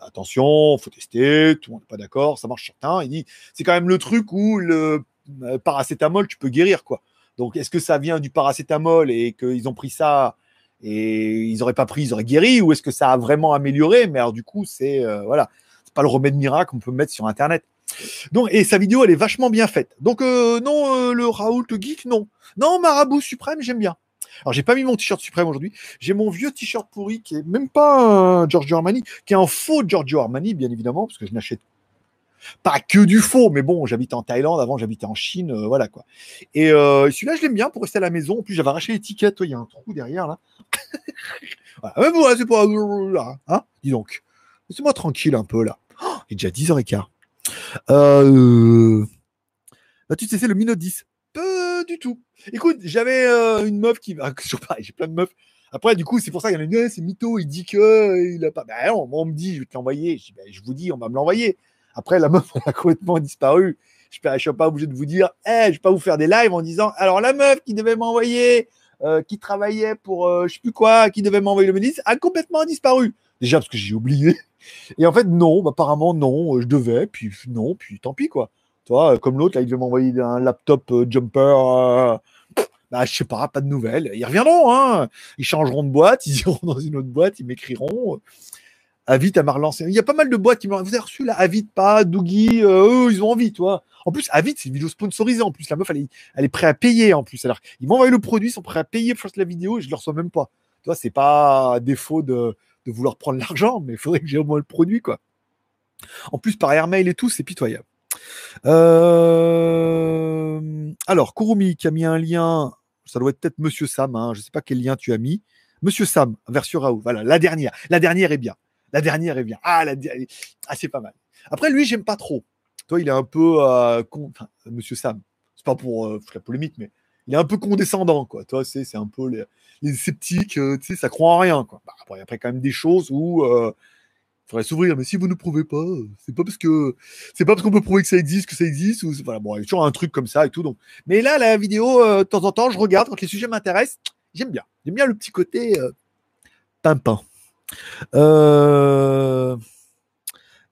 attention, faut tester, tout le monde n'est pas d'accord, ça marche certain. Il dit c'est quand même le truc où le euh, paracétamol, tu peux guérir quoi. Donc, est-ce que ça vient du paracétamol et qu'ils ont pris ça et ils n'auraient pas pris, ils auraient guéri, ou est-ce que ça a vraiment amélioré? Mais alors du coup, c'est euh, voilà, c'est pas le remède miracle qu'on peut mettre sur Internet. Donc, et sa vidéo, elle est vachement bien faite. Donc euh, non, euh, le Raoult Geek, non. Non, Marabout Suprême, j'aime bien. Alors j'ai pas mis mon t-shirt suprême aujourd'hui. J'ai mon vieux t-shirt pourri qui est même pas un Giorgio Armani, qui est un faux Giorgio Armani, bien évidemment, parce que je n'achète pas que du faux, mais bon, j'habite en Thaïlande, avant j'habitais en Chine, voilà quoi. Et celui-là, je l'aime bien pour rester à la maison. En plus, j'avais arraché l'étiquette, il y a un trou derrière là. voilà. bon, c'est pas. Hein Dis donc. Laissez-moi tranquille un peu là. Oh, il est déjà 10h15. Euh... Bah, tu sais, c'est le Minute 10. Du tout. Écoute, j'avais euh, une meuf qui. Ah, j'ai plein de meufs. Après, du coup, c'est pour ça qu'il y en a une, c'est mytho, il dit que il a pas. Ben non, on me dit, je vais te l'envoyer. Je, ben, je vous dis, on va me l'envoyer. Après, la meuf, a complètement disparu. Je ne suis pas obligé de vous dire, hey, je ne vais pas vous faire des lives en disant, alors la meuf qui devait m'envoyer euh, qui travaillait pour euh, je sais plus quoi, qui devait m'envoyer le ministre, a complètement disparu. Déjà parce que j'ai oublié. Et en fait, non, bah, apparemment, non, euh, je devais, puis non, puis tant pis, quoi. Toi, comme l'autre, là, il devait m'envoyer un laptop jumper. bah, je sais pas, pas de nouvelles. Ils reviendront, hein. Ils changeront de boîte, ils iront dans une autre boîte, ils m'écriront. Avit à m'a relancé. Il y a pas mal de boîtes qui m'ont. Vous avez reçu là, Avit pas, Doogie, eux, ils ont envie, toi. En plus, Avid, c'est une vidéo sponsorisée. En plus, la meuf, elle est, elle est prête à payer en plus. Alors, ils m'ont envoyé le produit, ils sont prêts à payer pour la vidéo et je ne le reçois même pas. Tu vois, c'est pas défaut de, de vouloir prendre l'argent, mais il faudrait que j'ai au moins le produit, quoi. En plus, par airmail et tout, c'est pitoyable. Euh... Alors, Kurumi qui a mis un lien, ça doit être peut-être Monsieur Sam, hein, je ne sais pas quel lien tu as mis. Monsieur Sam, version Raoult, voilà, la dernière. La dernière est bien. La dernière est bien. Ah, la... ah c'est pas mal. Après, lui, j'aime pas trop. Toi, il est un peu, euh, Monsieur Sam, c'est pas pour euh, la polémique, mais il est un peu condescendant, quoi. Toi, c'est, un peu les, sceptiques, tu sais, ça croit en rien, quoi. Bah, après, après, quand même des choses où il faudrait s'ouvrir. Mais si vous ne prouvez pas, c'est pas parce que c'est pas parce qu'on peut prouver que ça existe que ça existe. Voilà, bon, il y a toujours un truc comme ça et tout. Donc, mais là, la vidéo, de temps en temps, je regarde quand les sujets m'intéressent. J'aime bien. J'aime bien le petit côté pimpin.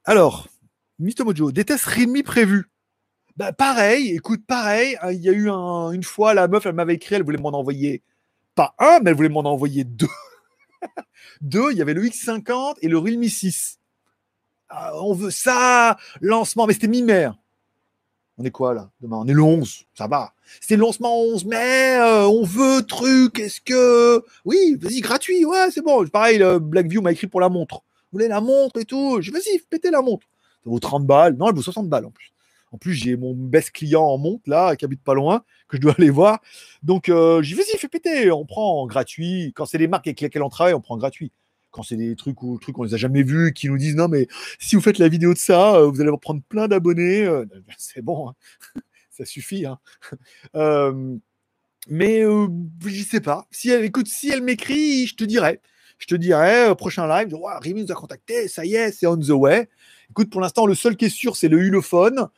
Alors, Mister Mojo, déteste Rémi prévu. Bah pareil, écoute, pareil, hein, il y a eu une fois, la meuf, elle m'avait écrit, elle voulait m'en envoyer pas un, mais elle voulait m'en envoyer deux. Deux, il y avait le X50 et le Realme 6. Ah, on veut ça, lancement, mais c'était mi-mer. On est quoi là Demain, on est le 11, ça va. C'était le lancement 11 mai, euh, on veut truc, est-ce que... Oui, vas-y, gratuit, ouais, c'est bon. Pareil, Blackview m'a écrit pour la montre. Vous voulez la montre et tout? Je vas-y, pétez la montre ça vaut 30 balles. Non, elle vaut 60 balles en plus. En plus, j'ai mon best client en monte là, qui habite pas loin, que je dois aller voir. Donc, euh, j'y vas-y, fais péter. On prend gratuit. Quand c'est des marques avec lesquelles on travaille, on prend gratuit. Quand c'est des trucs ou trucs qu'on les a jamais vus, qui nous disent non, mais si vous faites la vidéo de ça, euh, vous allez prendre plein d'abonnés. Euh, c'est bon, hein. ça suffit. Hein. mais je sais pas. Si elle, écoute, si elle m'écrit, je te dirai. Je te dirai, prochain live, wow, Rémi nous a contacté, ça y est, c'est on the way. Écoute, pour l'instant, le seul qui est sûr, c'est le Ulefone.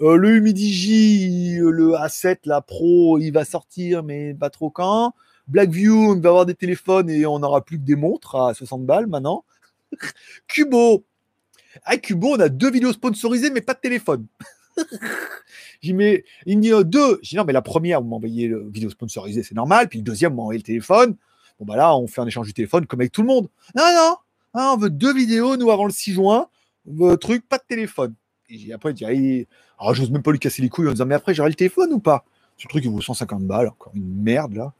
Euh, le Humidigi, le A7, la Pro, il va sortir, mais pas trop quand. Blackview, on va avoir des téléphones et on n'aura plus que des montres à 60 balles maintenant. Cubo. À Cubo, on a deux vidéos sponsorisées, mais pas de téléphone. J'y mets, il me dit euh, deux. J'ai dit non, mais la première, vous m'envoyez le vidéo sponsorisée, c'est normal. Puis le deuxième, vous m'envoyez le téléphone. Bon, bah là, on fait un échange du téléphone comme avec tout le monde. Non, non, on veut deux vidéos, nous, avant le 6 juin. Le truc, pas de téléphone. Et après, il dit, ah, j'ose même pas lui casser les couilles en disant, mais après, j'aurai le téléphone ou pas? Ce truc, il vaut 150 balles, encore une merde, là.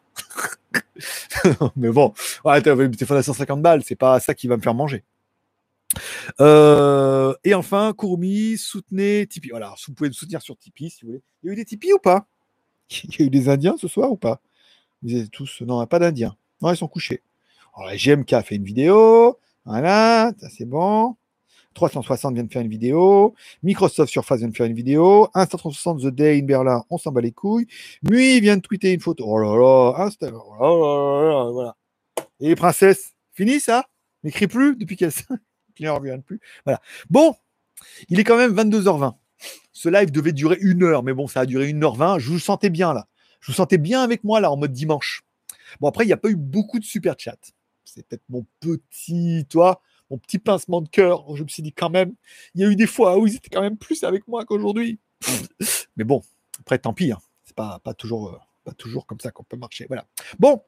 mais bon, ouais, le téléphone à 150 balles, c'est pas ça qui va me faire manger. Euh, et enfin, Courmi, soutenez Tipeee. Voilà, vous pouvez me soutenir sur Tipeee si vous voulez. Il y a eu des Tipeee ou pas? Il y a eu des Indiens ce soir ou pas? Vous êtes tous. Non, pas d'Indiens. Non, ils sont couchés. Alors, la GMK a fait une vidéo. Voilà, c'est bon. 360 vient de faire une vidéo. Microsoft Surface vient de faire une vidéo. Insta360 The Day in Berlin, on s'en bat les couilles. Mui vient de tweeter une photo. Oh là là, Insta. Oh là là, voilà. Et les princesses, fini ça? N'écris plus depuis qu'elles ne revient plus. Voilà. Bon, il est quand même 22h20. Ce live devait durer une heure, mais bon, ça a duré 1h20. Je vous sentais bien là. Je vous sentais bien avec moi là en mode dimanche. Bon, après, il n'y a pas eu beaucoup de super chat. C'est peut-être mon petit, toi, petit pincement de cœur. Je me suis dit quand même, il y a eu des fois où ils étaient quand même plus avec moi qu'aujourd'hui. mais bon, après, tant pis. Hein. C'est pas, toujours, euh, pas toujours comme ça qu'on peut marcher. Voilà. Bon,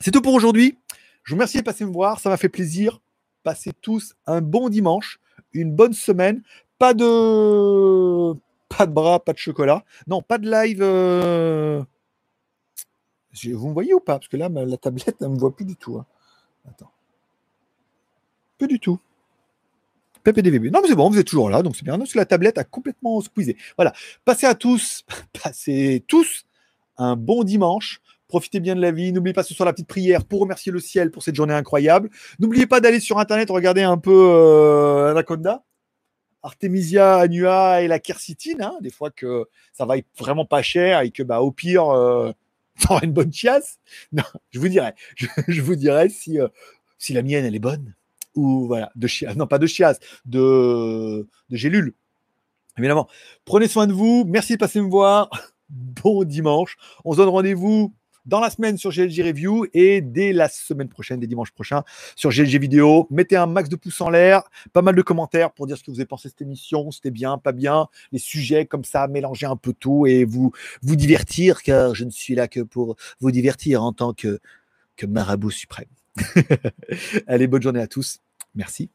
c'est tout pour aujourd'hui. Je vous remercie de passer me voir. Ça m'a fait plaisir. Passez tous un bon dimanche, une bonne semaine. Pas de, pas de bras, pas de chocolat. Non, pas de live. Euh, vous me voyez ou pas? Parce que là, la tablette, ne me voit plus du tout. Hein. Attends. Du tout. PPDVB. Non, mais c'est bon, vous êtes toujours là, donc c'est bien. Parce que la tablette a complètement squeezé. Voilà. Passez à tous, passez tous un bon dimanche. Profitez bien de la vie. N'oubliez pas ce soir la petite prière pour remercier le ciel pour cette journée incroyable. N'oubliez pas d'aller sur Internet regarder un peu euh, Anaconda, Artemisia annua et la quercitine. Hein, des fois que ça va vraiment pas cher et que bah, au pire, euh, ça une bonne chiasse. Non, je vous dirai. Je, vous dirai si, euh, si la mienne, elle est bonne. Ou voilà, de chiasse. Non, pas de chiasse, de, de gélule. Évidemment. Prenez soin de vous. Merci de passer me voir. Bon dimanche. On se donne rendez-vous dans la semaine sur GLG Review et dès la semaine prochaine, dès dimanche prochain, sur GLG Vidéo. Mettez un max de pouces en l'air, pas mal de commentaires pour dire ce que vous avez pensé de cette émission, c'était bien, pas bien, les sujets comme ça, mélanger un peu tout et vous, vous divertir, car je ne suis là que pour vous divertir en tant que marabout suprême. Allez, bonne journée à tous. Merci.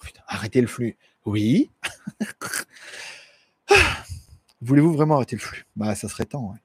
Putain, arrêtez le flux. Oui. Voulez-vous vraiment arrêter le flux? Bah, ça serait temps. Ouais.